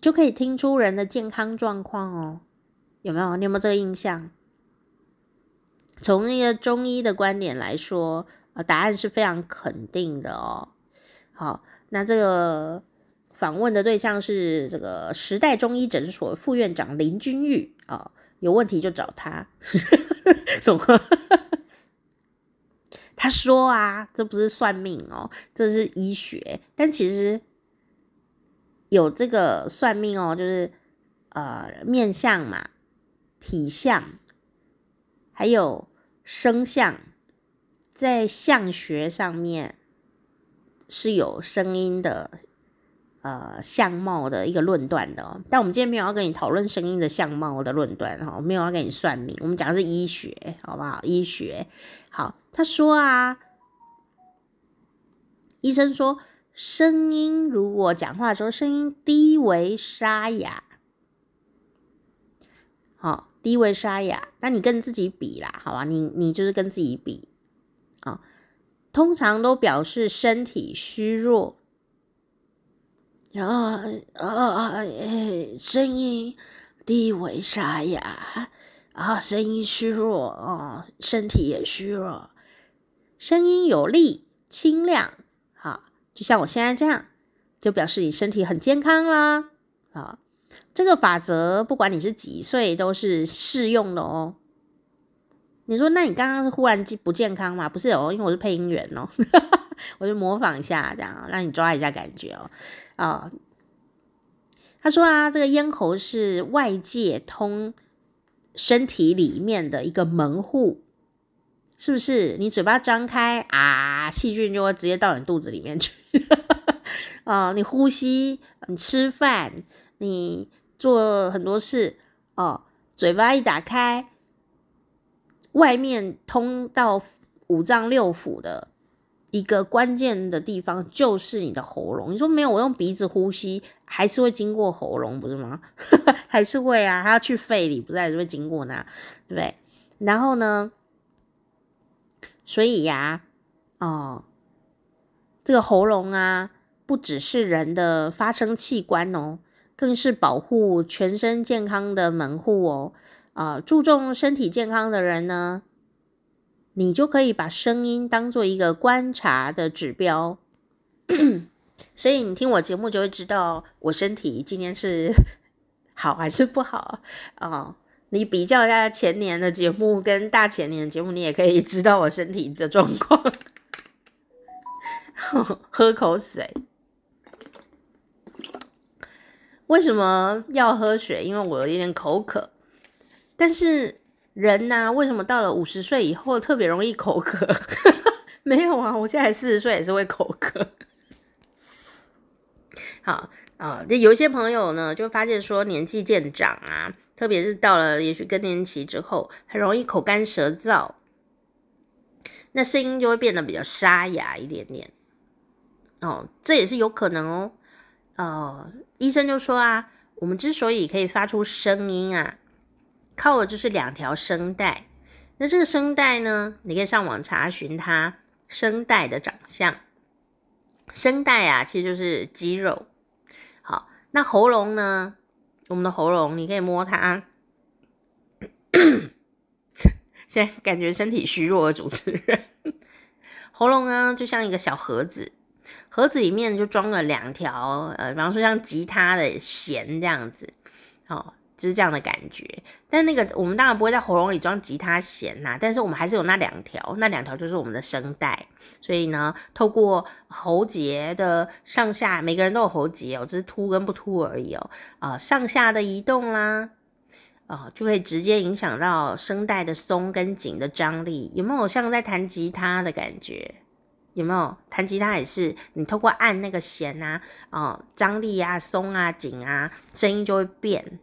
就可以听出人的健康状况哦。有没有？你有没有这个印象？从那个中医的观点来说，呃，答案是非常肯定的哦。好，那这个访问的对象是这个时代中医诊所副院长林君玉啊，有问题就找他。什么？他说啊，这不是算命哦，这是医学。但其实有这个算命哦，就是呃面相嘛，体相，还有。声相在相学上面是有声音的呃相貌的一个论断的，但我们今天没有要跟你讨论声音的相貌的论断哈，没有要跟你算命，我们讲的是医学，好不好？医学好，他说啊，医生说声音如果讲话的时候声音低微沙哑，好。低微沙哑，那你跟自己比啦，好吧？你你就是跟自己比。啊，通常都表示身体虚弱，然后啊啊，声音低微沙哑啊，声音虚弱。哦，身体也虚弱，声音有力清亮，好，就像我现在这样，就表示你身体很健康啦，好。这个法则，不管你是几岁，都是适用的哦。你说，那你刚刚是忽然不健康吗？不是哦，因为我是配音员哦，我就模仿一下，这样让你抓一下感觉哦。啊、他说啊，这个咽喉是外界通身体里面的一个门户，是不是？你嘴巴张开啊，细菌就会直接到你肚子里面去。啊、你呼吸，你吃饭。你做很多事哦，嘴巴一打开，外面通到五脏六腑的一个关键的地方就是你的喉咙。你说没有，我用鼻子呼吸还是会经过喉咙，不是吗？还是会啊，还要去肺里，不是还是会经过那，对不对？然后呢，所以呀，哦，这个喉咙啊，不只是人的发声器官哦。更是保护全身健康的门户哦，啊、注重身体健康的人呢，你就可以把声音当做一个观察的指标。所以你听我节目就会知道我身体今天是 好还是不好啊、你比较一下前年的节目跟大前年的节目，你也可以知道我身体的状况。喝口水。为什么要喝水？因为我有一点口渴。但是人呐、为什么到了五十岁以后特别容易口渴？没有啊，我现在四十岁也是会口渴。好啊，就有一些朋友呢，就发现说年纪渐长啊，特别是到了也许更年期之后，很容易口干舌燥，那声音就会变得比较沙哑一点点。哦，这也是有可能哦。哦，医生就说啊，我们之所以可以发出声音啊，靠的就是两条声带。那这个声带呢，你可以上网查询它，声带的长相。声带啊，其实就是肌肉。好，那喉咙呢？我们的喉咙，你可以摸它。现在感觉身体虚弱的主持人，喉咙呢就像一个小盒子，盒子里面就装了两条，呃，比方说像吉他的弦这样子，哦。就是这样的感觉，但那个我们当然不会在喉咙里装吉他弦呐，但是我们还是有那两条，那两条就是我们的声带，所以呢，透过喉结的上下，每个人都有喉结哦，只是凸跟不凸而已哦，啊、上下的移动啦，啊、就可以直接影响到声带的松跟紧的张力，有没有像在弹吉他的感觉？有没有弹吉他也是，你透过按那个弦呐，哦，张力啊、松啊、紧啊，声音就会变。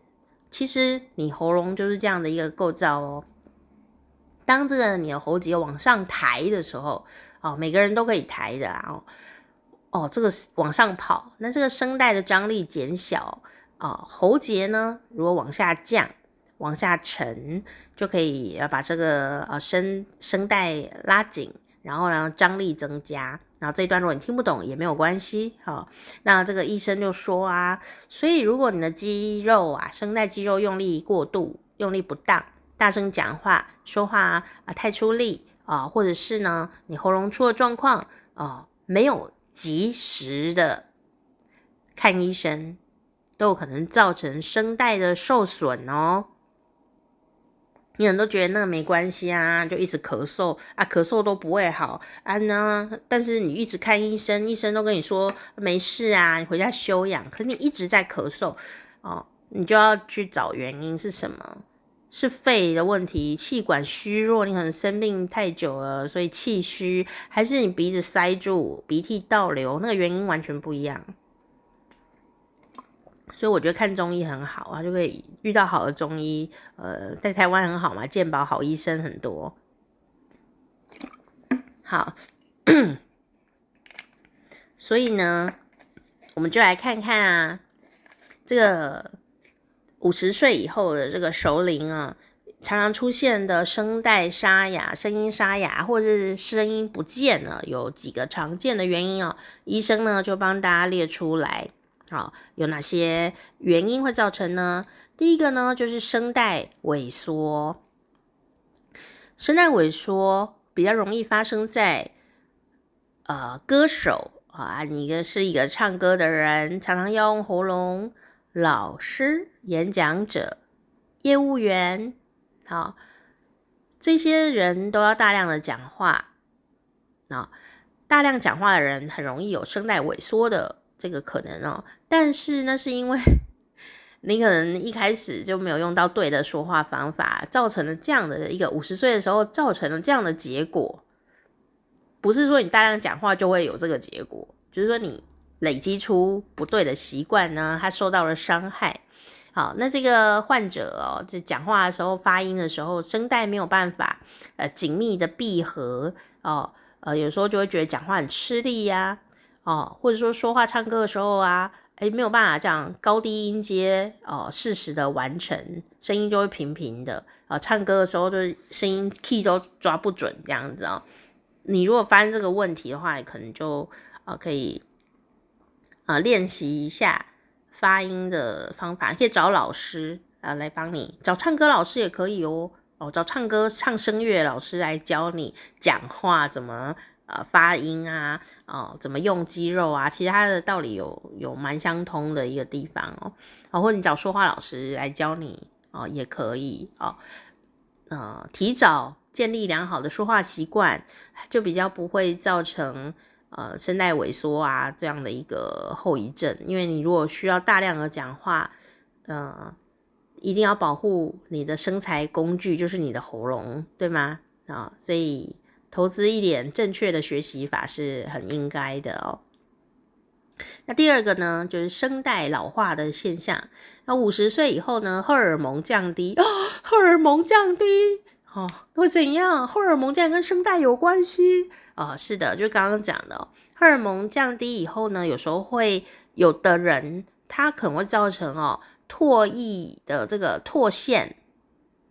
其实你喉咙就是这样的一个构造哦。当这个你的喉结往上抬的时候，哦，每个人都可以抬的啊。哦，哦，这个往上跑，那这个声带的张力减小，哦，喉结呢，如果往下降、往下沉，就可以要把这个呃声声带拉紧，然后呢张力增加。然后这一段如果你听不懂也没有关系，好，那这个医生就说啊，所以如果你的肌肉啊，声带肌肉用力过度，用力不当，大声讲话、说话啊，太出力啊，或者是呢你喉咙出了状况啊，没有及时的看医生，都有可能造成声带的受损哦。你们都觉得那个没关系啊，就一直咳嗽啊，咳嗽都不会好啊呢。但是你一直看医生，医生都跟你说没事啊，你回家休养。可是你一直在咳嗽哦，你就要去找原因是什么？是肺的问题，气管虚弱，你可能生病太久了，所以气虚，还是你鼻子塞住，鼻涕倒流？那个原因完全不一样。所以我觉得看中医很好啊，就可以遇到好的中医。呃，在台湾很好嘛，健保好医生很多。好，所以呢，我们就来看看啊，这个五十岁以后的这个熟龄啊，常常出现的声带沙哑、声音沙哑，或者是声音不见了，有几个常见的原因哦。医生呢就帮大家列出来。好，有哪些原因会造成呢？第一个呢，就是声带萎缩。声带萎缩比较容易发生在呃歌手啊，你一个是一个唱歌的人，常常要用喉咙；老师、演讲者、业务员，好，这些人都要大量的讲话。啊，大量讲话的人很容易有声带萎缩的。这个可能哦，但是那是因为 你可能一开始就没有用到对的说话方法，造成了这样的一个五十岁的时候造成了这样的结果。不是说你大量讲话就会有这个结果，就是说你累积出不对的习惯呢，他受到了伤害。好，那这个患者哦，就讲话的时候发音的时候，声带没有办法呃紧密的闭合哦，呃有时候就会觉得讲话很吃力呀。哦，或者说说话唱歌的时候啊，诶，没有办法这样高低音阶哦，适时的完成，声音就会平平的啊、唱歌的时候就是声音 key 都抓不准这样子哦。你如果发现这个问题的话，可能就啊、可以啊练习一下发音的方法，可以找老师啊来帮你，找唱歌老师也可以哦。哦，找唱歌唱声乐老师来教你讲话怎么。呃，发音啊，哦，怎么用肌肉啊？其实它的道理有有蛮相通的一个地方哦。哦，或者你找说话老师来教你哦，也可以哦。呃，提早建立良好的说话习惯，就比较不会造成呃声带萎缩啊这样的一个后遗症。因为你如果需要大量的讲话，呃，一定要保护你的生财工具，就是你的喉咙，对吗？啊、所以。投资一点正确的学习法是很应该的哦。那第二个呢，就是声带老化的现象。那五十岁以后呢，荷尔蒙降低，哦、荷尔蒙降低，哦，会怎样？荷尔蒙竟然跟声带有关系？哦，是的，就刚刚讲的、哦，荷尔蒙降低以后呢，有时候会有的人他可能会造成哦唾液的这个唾腺。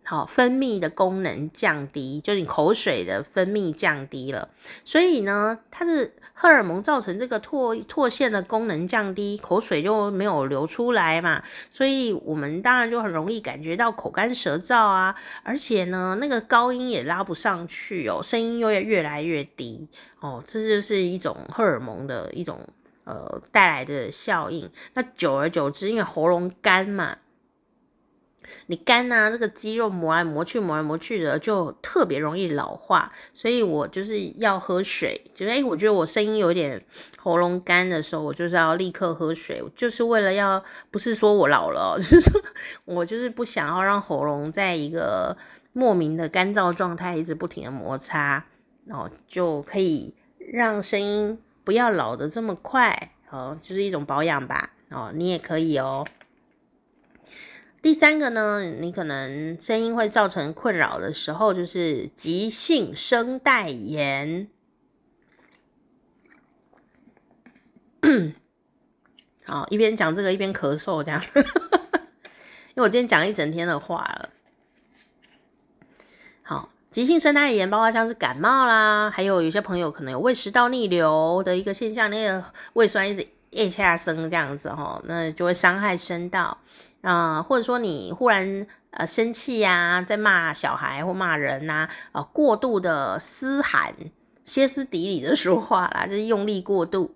好，分泌的功能降低，就是你口水的分泌降低了，所以呢，它的荷尔蒙造成这个唾唾腺的功能降低，口水就没有流出来嘛，所以我们当然就很容易感觉到口干舌燥啊，而且呢，那个高音也拉不上去哦，声音又要越来越低哦，这就是一种荷尔蒙的一种呃带来的效应。那久而久之，因为喉咙干嘛。你干呐、啊，这个肌肉磨来磨去，磨来磨去的，就特别容易老化。所以我就是要喝水，就是诶，我觉得我声音有点喉咙干的时候，我就是要立刻喝水，就是为了要，不是说我老了，就是说我就是不想要让喉咙在一个莫名的干燥状态，一直不停的摩擦，然后就可以让声音不要老的这么快，哦，就是一种保养吧，哦，你也可以哦。第三个呢，你可能声音会造成困扰的时候，就是急性声带炎。好，一边讲这个一边咳嗽，这样，因为我今天讲一整天的话了。好，急性声带炎包括像是感冒啦，还有有些朋友可能有胃食道逆流的一个现象，那个胃酸一直咽下声这样子哈，那就会伤害声道。啊、或者说你忽然呃生气呀、啊，在骂小孩或骂人呐、啊，呃，过度的嘶喊、歇斯底里的说话啦，就是用力过度，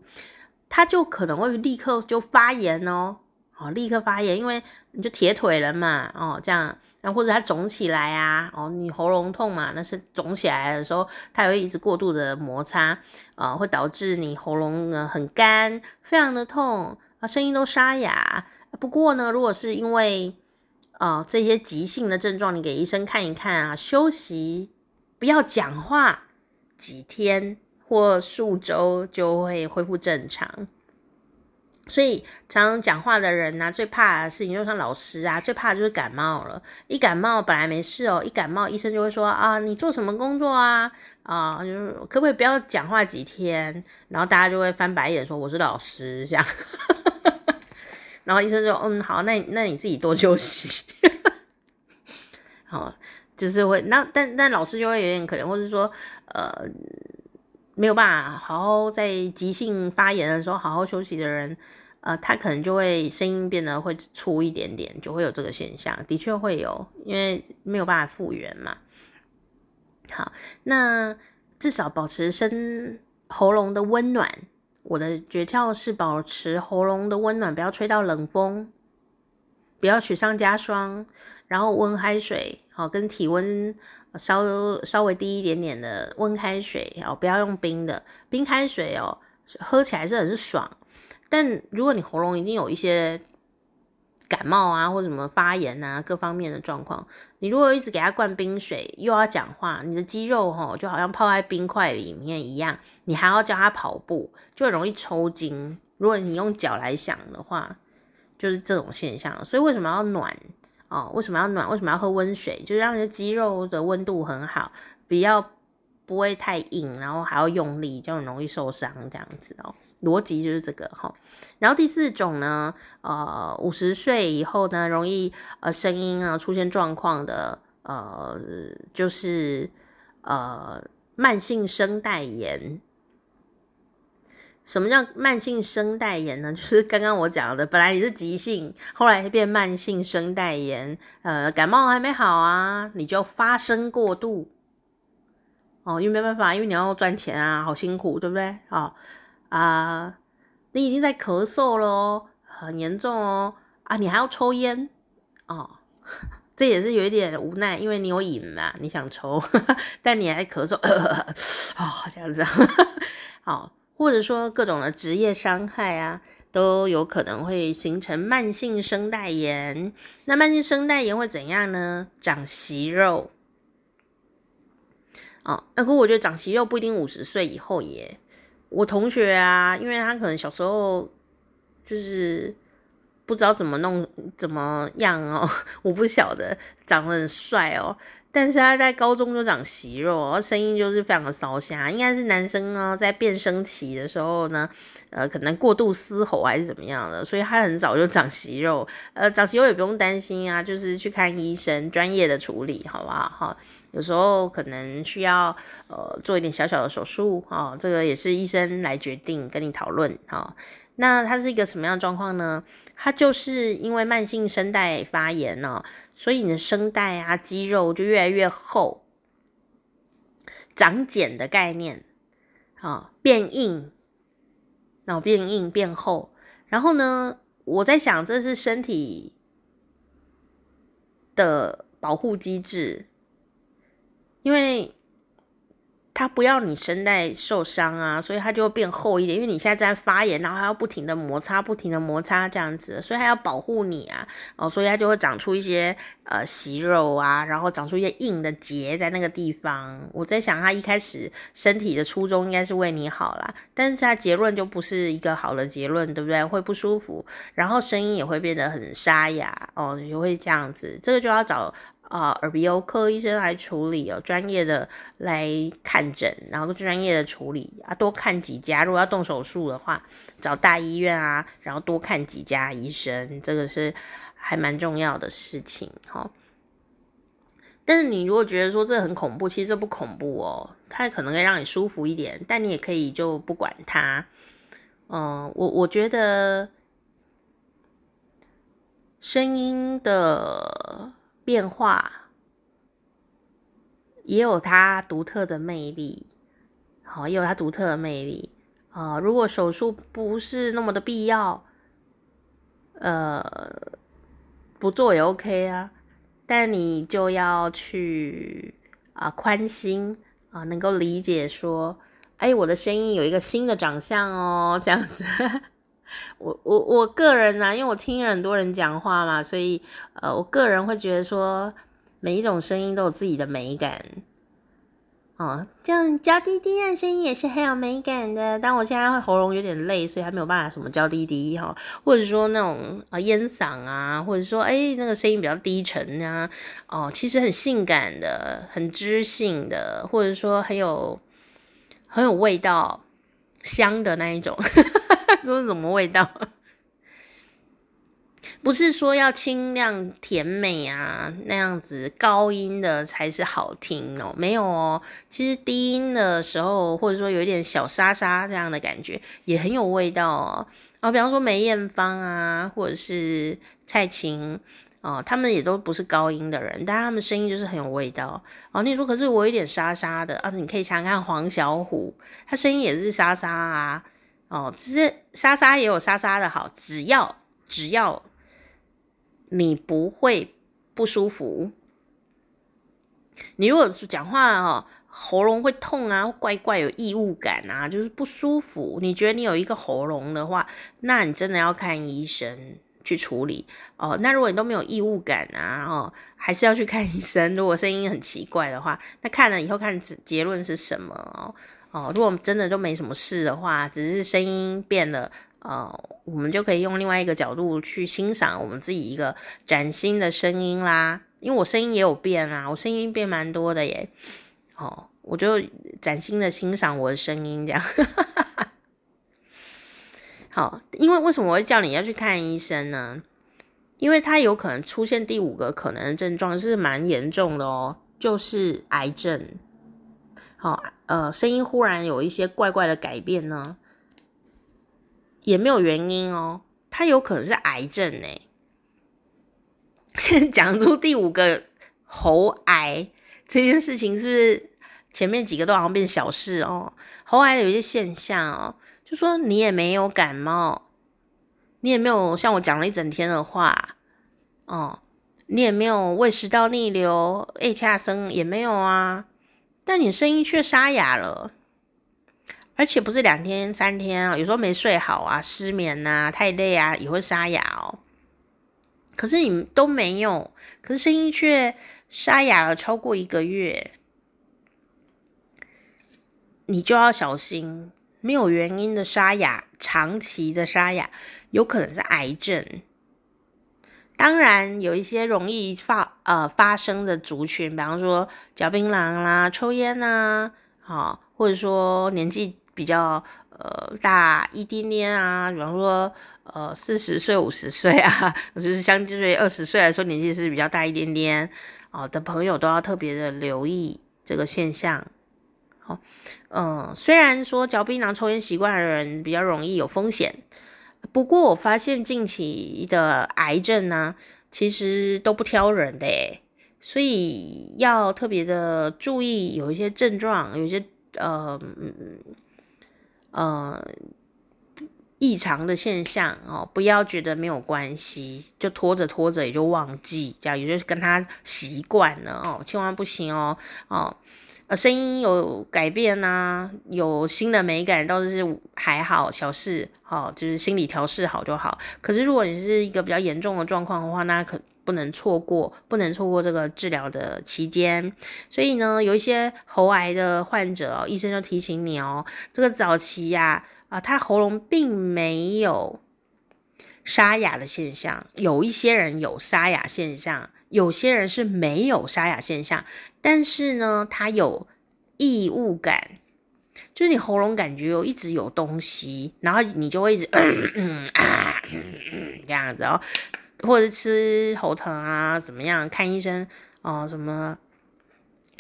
他就可能会立刻就发炎哦，哦，立刻发炎，因为你就铁腿了嘛，哦，这样，那或者它肿起来啊，哦，你喉咙痛嘛，那是肿起来的时候，它也会一直过度的摩擦，啊、会导致你喉咙呢很干，非常的痛啊，声音都沙哑。不过呢，如果是因为呃这些急性的症状，你给医生看一看啊，休息，不要讲话，几天或数周就会恢复正常。所以常常讲话的人呢、最怕的事情就像老师啊，最怕就是感冒了。一感冒本来没事哦，一感冒医生就会说啊，你做什么工作啊？啊，就是可不可以不要讲话几天？然后大家就会翻白眼说我是老师这样。然后医生说：“嗯，好，那那你自己多休息。”好，就是会那但但老师就会有点可怜，或者说呃没有办法好好在急性发炎的时候好好休息的人，呃，他可能就会声音变得会粗一点点，就会有这个现象，的确会有，因为没有办法复原嘛。好，那至少保持声喉咙的温暖。我的诀窍是保持喉咙的温暖，不要吹到冷风，不要雪上加霜，然后温开水，好，跟体温稍稍微低一点点的温开水，哦，不要用冰的，冰开水哦，喝起来是很爽，但如果你喉咙已经有一些。感冒啊，或者什么发炎啊，各方面的状况，你如果一直给他灌冰水，又要讲话，你的肌肉吼就好像泡在冰块里面一样，你还要教他跑步，就容易抽筋。如果你用脚来想的话，就是这种现象。所以为什么要暖哦？为什么要暖？为什么要喝温水？就是让你的肌肉的温度很好，比较。不会太硬，然后还要用力，就很容易受伤这样子哦。逻辑就是这个哈。然后第四种呢，呃，五十岁以后呢，容易呃声音啊出现状况的，呃，就是呃慢性声带炎。什么叫慢性声带炎呢？就是刚刚我讲的，本来你是急性，后来变慢性声带炎，呃，感冒还没好啊，你就发声过度。哦，因为没办法，因为你要赚钱啊，好辛苦，对不对？哦啊，你已经在咳嗽了哦，很严重哦啊，你还要抽烟哦，这也是有一点无奈，因为你有瘾嘛，你想抽，但你还咳嗽，啊、哦，这样子，好，或者说各种的职业伤害啊，都有可能会形成慢性声带炎。那慢性声带炎会怎样呢？长息肉。哦，那可我觉得长息肉不一定五十岁以后耶。我同学啊，因为他可能小时候就是不知道怎么弄怎么样哦，我不晓得长得很帅哦，但是他在高中就长息肉，声音就是非常的烧瞎，应该是男生呢在变声期的时候呢，呃，可能过度嘶吼还是怎么样的，所以他很早就长息肉。呃，长息肉也不用担心啊，就是去看医生，专业的处理，好不好？哈，有时候可能需要呃做一点小小的手术，哦，这个也是医生来决定，跟你讨论，哈。那它是一个什么样的状况呢？它就是因为慢性声带发炎呢、哦，所以你的声带啊肌肉就越来越厚，长茧的概念啊、变硬，然后变硬变厚。然后呢，我在想这是身体的保护机制，因为。它不要你声带受伤啊，所以它就会变厚一点。因为你现在在发炎，然后还要不停的摩擦，不停的摩擦这样子，所以它要保护你啊，哦，所以它就会长出一些呃息肉啊，然后长出一些硬的结在那个地方。我在想，它一开始身体的初衷应该是为你好啦，但是它结论就不是一个好的结论，对不对？会不舒服，然后声音也会变得很沙哑哦，也会这样子，这个就要找。啊，耳鼻喉科医生来处理哦，专业的来看诊，然后专业的处理啊，多看几家。如果要动手术的话，找大医院啊，然后多看几家医生，这个是还蛮重要的事情哈。但是你如果觉得说这很恐怖，其实这不恐怖哦，它可能会让你舒服一点，但你也可以就不管它。嗯，我我觉得声音的。变化也有它独特的魅力，好，也有它独特的魅力啊。如果手术不是那么的必要，呃，不做也 OK 啊。但你就要去啊宽心啊，能够理解说，哎，我的声音有一个新的长相哦，这样子。我我我个人呢、啊，因为我听很多人讲话嘛，所以呃，我个人会觉得说，每一种声音都有自己的美感，哦，这样娇滴滴的声音也是很有美感的。但我现在会喉咙有点累，所以还没有办法什么娇滴滴哈，或者说那种啊烟嗓啊，或者说哎那个声音比较低沉啊，哦，其实很性感的，很知性的，或者说很有很有味道。香的那一种，这是什么味道？不是说要清亮甜美啊，那样子高音的才是好听哦，没有哦。其实低音的时候，或者说有一点小沙沙这样的感觉，也很有味道哦。啊，比方说梅艳芳啊，或者是蔡琴。哦，他们也都不是高音的人，但他们声音就是很有味道。哦，你说可是我有点沙沙的啊，你可以想想看黄小琥，他声音也是沙沙啊。哦，其实沙沙也有沙沙的好，只要只要你不会不舒服，你如果是讲话哦，喉咙会痛啊，怪怪有异物感啊，就是不舒服，你觉得你有一个喉咙的话，那你真的要看医生。去处理哦，那如果你都没有异物感啊，哦，还是要去看医生。如果声音很奇怪的话，那看了以后看结论是什么哦？哦，如果真的都没什么事的话，只是声音变了，哦，我们就可以用另外一个角度去欣赏我们自己一个崭新的声音啦。因为我声音也有变啊，我声音变蛮多的耶。哦，我就崭新的欣赏我的声音这样。好，因为为什么我会叫你要去看医生呢？因为他有可能出现第五个可能的症状是蛮严重的哦，就是癌症。好，呃，声音忽然有一些怪怪的改变呢，也没有原因哦，它有可能是癌症呢。现 在讲出第五个喉癌这件事情，是不是前面几个都好像变小事哦？喉癌有一些现象哦。就说你也没有感冒，你也没有像我讲了一整天的话，哦，你也没有胃食道逆流、胃恰生也没有啊，但你声音却沙哑了，而且不是两天三天啊，有时候没睡好啊、失眠啊、太累啊也会沙哑哦。可是你都没有，可是声音却沙哑了超过一个月，你就要小心。没有原因的沙哑，长期的沙哑，有可能是癌症。当然有一些容易发呃发生的族群，比方说嚼槟榔啦、抽烟呐、啊，好，或者说年纪比较呃大一点点啊，比方说呃四十岁、五十岁啊，就是相对二十岁来说年纪是比较大一点点哦的朋友，都要特别的留意这个现象。好，嗯，虽然说嚼槟榔、抽烟习惯的人比较容易有风险。不过我发现近期的癌症呢、其实都不挑人的诶，所以要特别的注意，有一些症状，有一些呃呃异常的现象哦，不要觉得没有关系，就拖着拖着也就忘记，这样也就是跟他习惯了哦，千万不行哦哦。呃，声音有改变呐、有新的美感倒是还好，小事，好、就是心理调试好就好。可是如果你是一个比较严重的状况的话，那可不能错过，不能错过这个治疗的期间。所以呢，有一些喉癌的患者哦，医生就提醒你哦，这个早期呀，啊，他喉咙并没有沙哑的现象，有一些人有沙哑现象。有些人是没有沙哑现象，但是呢，他有异物感，就是你喉咙感觉有一直有东西，然后你就会一直嗯嗯啊嗯嗯这样子哦，或者吃喉疼啊，怎么样？看医生哦，什么？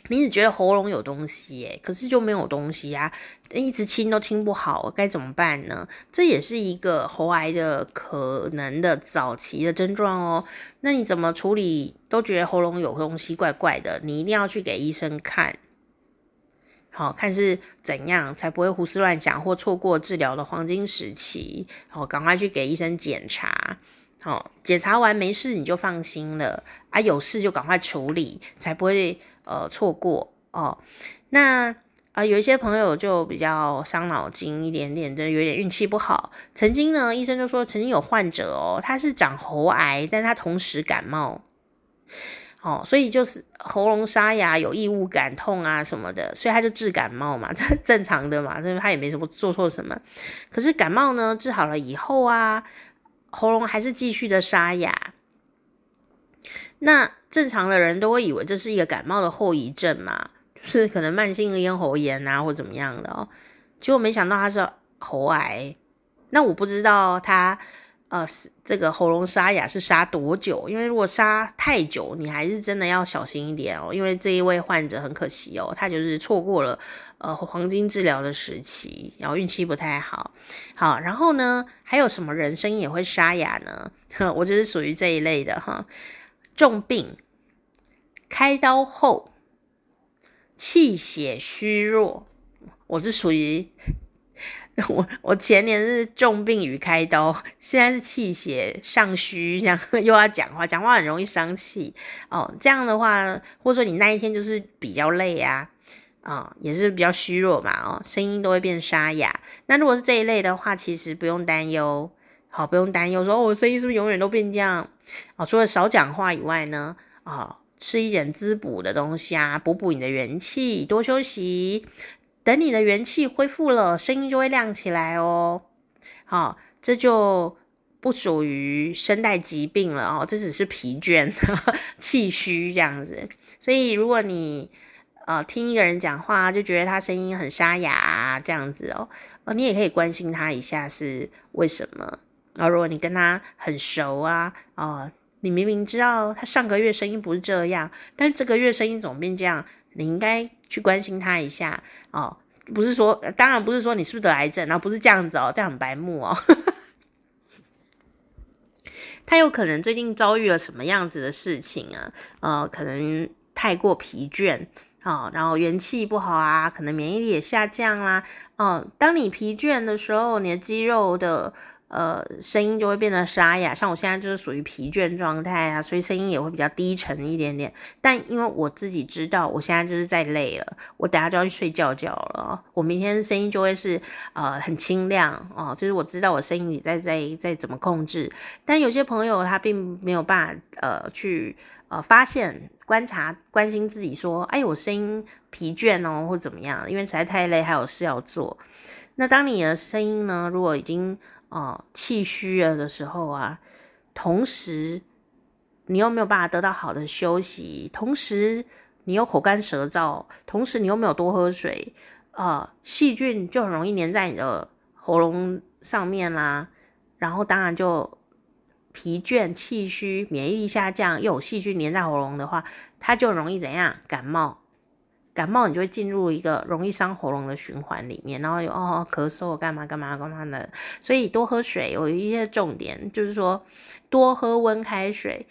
你只觉得喉咙有东西耶，可是就没有东西呀，一直清都清不好，该怎么办呢？这也是一个喉癌的可能的早期的症状哦。那你怎么处理？都觉得喉咙有东西怪怪的，你一定要去给医生看，好，看是怎样，才不会胡思乱想或错过治疗的黄金时期。好，赶快去给医生检查。好，检查完没事你就放心了啊，有事就赶快处理，才不会。呃，错过哦，那啊、呃，有一些朋友就比较伤脑筋一点点的，有点运气不好。曾经呢，医生就说曾经有患者哦，他是长喉癌，但他同时感冒，哦，所以就是喉咙沙哑、有异物感、痛啊什么的，所以他就治感冒嘛，这 正常的嘛，因为他也没什么做错什么。可是感冒呢，治好了以后啊，喉咙还是继续的沙哑。那正常的人都会以为这是一个感冒的后遗症嘛，就是可能慢性咽喉炎啊，或怎么样的哦。结果没想到他是喉癌。那我不知道他呃这个喉咙沙哑是沙多久，因为如果沙太久，你还是真的要小心一点哦。因为这一位患者很可惜哦，他就是错过了呃黄金治疗的时期，然后运气不太好。好，然后呢，还有什么人声音也会沙哑呢？哼，我就是属于这一类的哈。重病，开刀后气血虚弱，我是属于 我我前年是重病与开刀，现在是气血上虚，这 样又要讲话，讲话很容易伤气哦。这样的话，或者说你那一天就是比较累啊，啊、也是比较虚弱嘛，哦，声音都会变沙哑。那如果是这一类的话，其实不用担忧。好，不用担忧，说哦，我声音是不是永远都变这样？哦，除了少讲话以外呢，哦，吃一点滋补的东西啊，补补你的元气，多休息，等你的元气恢复了，声音就会亮起来哦。好，哦，这就不属于声带疾病了哦，这只是疲倦、气虚这样子。所以，如果你呃听一个人讲话就觉得他声音很沙哑啊，这样子哦，呃，你也可以关心他一下是为什么。然后，如果你跟他很熟啊，哦，你明明知道他上个月声音不是这样，但这个月声音总变这样，你应该去关心他一下哦。不是说，当然不是说你是不是得癌症，然后不是这样子哦，这样很白目哦。他有可能最近遭遇了什么样子的事情啊？呃，可能太过疲倦啊，哦，然后元气不好啊，可能免疫力也下降啦。哦，当你疲倦的时候，你的肌肉的。呃，声音就会变得沙哑，像我现在就是属于疲倦状态啊，所以声音也会比较低沉一点点。但因为我自己知道，我现在就是在累了，我等下就要去睡觉觉了。我明天声音就会是呃很清亮哦，就是我知道我声音里在在在怎么控制。但有些朋友他并没有办法呃去呃发现、观察、关心自己说，哎，我声音疲倦哦，或怎么样，因为实在太累，还有事要做。那当你的声音呢，如果已经哦，气虚了的时候啊，同时你又没有办法得到好的休息，同时你又口干舌燥，同时你又没有多喝水，呃，细菌就很容易粘在你的喉咙上面啦，然后当然就疲倦、气虚、免疫力下降，又有细菌粘在喉咙的话，它就容易怎样？感冒。感冒你就会进入一个容易伤喉咙的循环里面，然后又哦咳嗽干嘛干嘛干嘛的，所以多喝水有一些重点，就是说多喝温开水。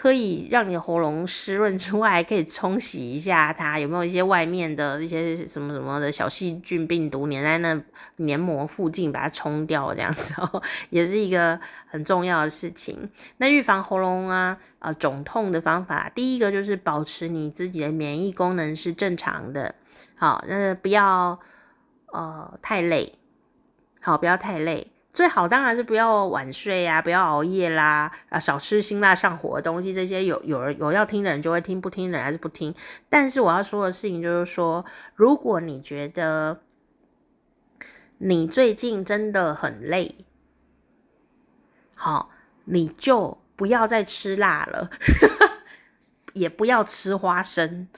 可以让你的喉咙湿润之外，还可以冲洗一下它，有没有一些外面的一些什么什么的小细菌、病毒粘在那黏膜附近，把它冲掉，这样子哦，也是一个很重要的事情。那预防喉咙啊啊肿痛的方法，第一个就是保持你自己的免疫功能是正常的，好，那不要呃太累，好，不要太累。最好当然是不要晚睡呀、啊，不要熬夜啦，啊，少吃辛辣上火的东西。这些有有人有要听的人就会听，不听的人还是不听。但是我要说的事情就是说，如果你觉得你最近真的很累，好，你就不要再吃辣了，也不要吃花生。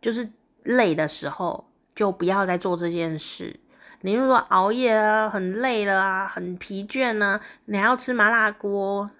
就是累的时候，就不要再做这件事。你如果熬夜啊，很累了啊，很疲倦呢，你还要吃麻辣锅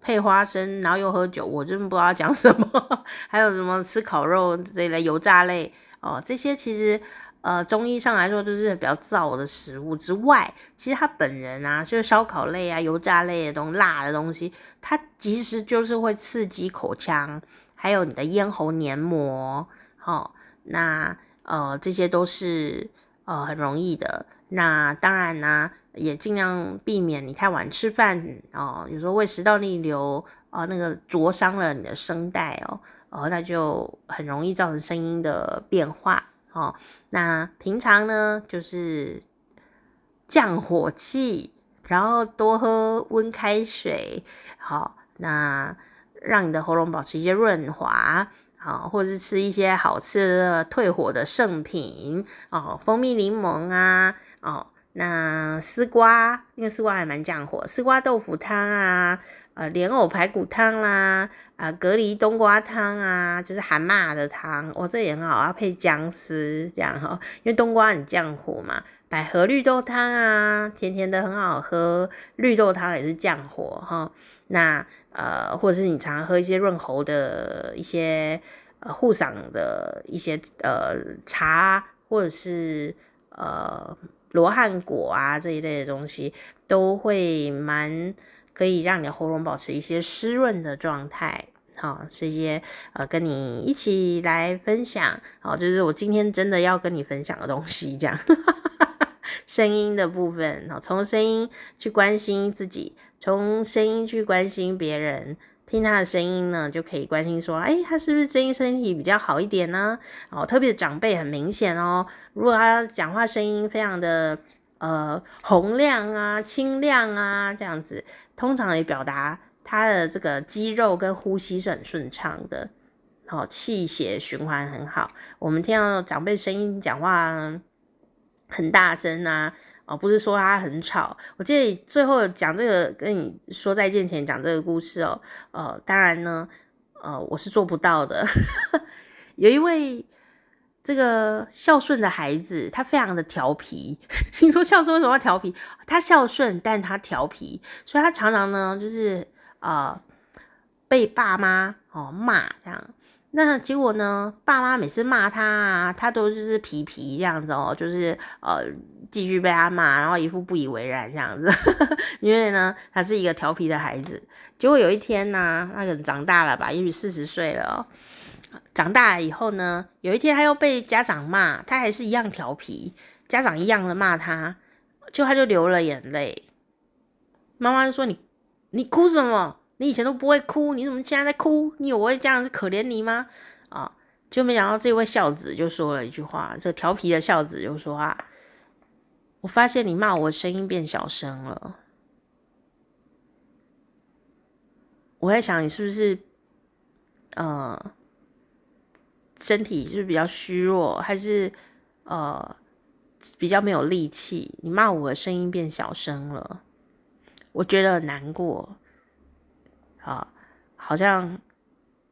配花生，然后又喝酒，我真不知道讲什么。还有什么吃烤肉这类油炸类哦，这些其实呃中医上来说就是比较燥的食物之外，其实它本人啊，就是烧烤类啊、油炸类的东西、辣的东西，它其实就是会刺激口腔，还有你的咽喉黏膜。哦，那呃这些都是。呃，很容易的。那当然呢，也尽量避免你太晚吃饭哦。有时候胃食道逆流哦、呃，那个灼伤了你的声带哦，哦，那就很容易造成声音的变化哦。那平常呢，就是降火气，然后多喝温开水，好、哦，那让你的喉咙保持一些润滑。啊，或者是吃一些好吃的退火的圣品哦，蜂蜜柠檬啊，哦，那丝瓜，因为丝瓜还蛮降火，丝瓜豆腐汤啊，呃，莲藕排骨汤啦，啊，呃，蛤蜊冬瓜汤啊，就是韩妈的汤，哦，这也很好，要配姜丝这样哈，因为冬瓜很降火嘛，百合绿豆汤啊，甜甜的很好喝，绿豆汤也是降火哈，那。呃，或者是你常常喝一些润喉的一些呃护嗓的一些呃茶，或者是呃罗汉果啊这一类的东西，都会蛮可以让你的喉咙保持一些湿润的状态。好、哦，这些呃跟你一起来分享，好、哦，就是我今天真的要跟你分享的东西，这样。声音的部分，好，从声音去关心自己，从声音去关心别人，听他的声音呢，就可以关心说，哎，他是不是最近身体比较好一点呢？哦，特别的长辈很明显哦，如果他讲话声音非常的呃洪亮啊、清亮啊这样子，通常也表达他的这个肌肉跟呼吸是很顺畅的，哦，气血循环很好。我们听到长辈声音讲话。很大声啊！哦，不是说他很吵。我记得最后讲这个，跟你说再见前讲这个故事哦。呃，当然呢，呃，我是做不到的。有一位这个孝顺的孩子，他非常的调皮。你说孝顺为什么要调皮？他孝顺，但他调皮，所以他常常呢，就是呃被爸妈哦骂这样。那结果呢？爸妈每次骂他啊，他都就是皮皮这样子哦，就是呃继续被他骂，然后一副不以为然这样子。因为呢，他是一个调皮的孩子。结果有一天呢，他可能长大了吧，也许四十岁了哦。长大了以后呢，有一天他又被家长骂，他还是一样调皮，家长一样的骂他，就他就流了眼泪。妈妈就说：“你你哭什么？”你以前都不会哭，你怎么现在在哭？你以为我会这样可怜你吗？啊，就没想到这位孝子就说了一句话，这个调皮的孝子就说啊，我发现你骂我声音变小声了。我在想你是不是呃身体就是比较虚弱，还是呃比较没有力气？你骂我的声音变小声了，我觉得很难过。啊，好像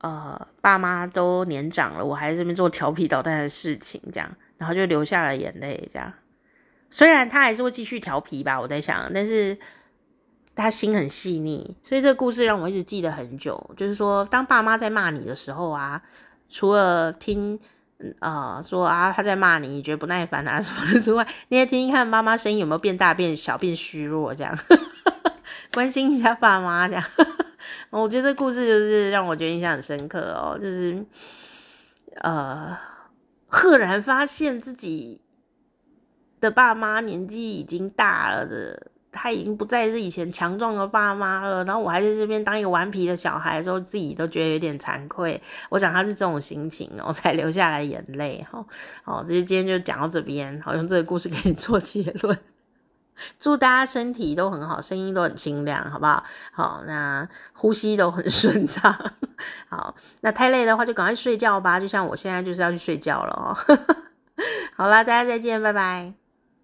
呃爸妈都年长了，我还在这边做调皮捣蛋的事情，这样，然后就流下了眼泪，这样。虽然他还是会继续调皮吧，我在想，但是他心很细腻，所以这个故事让我一直记得很久。就是说，当爸妈在骂你的时候啊，除了听，呃，说啊他在骂你，你觉得不耐烦啊什么的之外，你也听听看妈妈声音有没有变大、变小、变虚弱，这样 关心一下爸妈，这样。我觉得这故事就是让我觉得印象很深刻哦，就是呃，赫然发现自己。的爸妈年纪已经大了的，他已经不再是以前强壮的爸妈了。然后我还在这边当一个顽皮的小孩的时候，自己都觉得有点惭愧。我想他是这种心情，我才流下来眼泪。哈，好，这就今天就讲到这边，好，用这个故事给你做结论。祝大家身体都很好，声音都很清亮，好不好？好，那呼吸都很 顺畅。好，那太累的话就赶快睡觉吧。就像我现在就是要去睡觉了哦。好啦，大家再见，拜拜。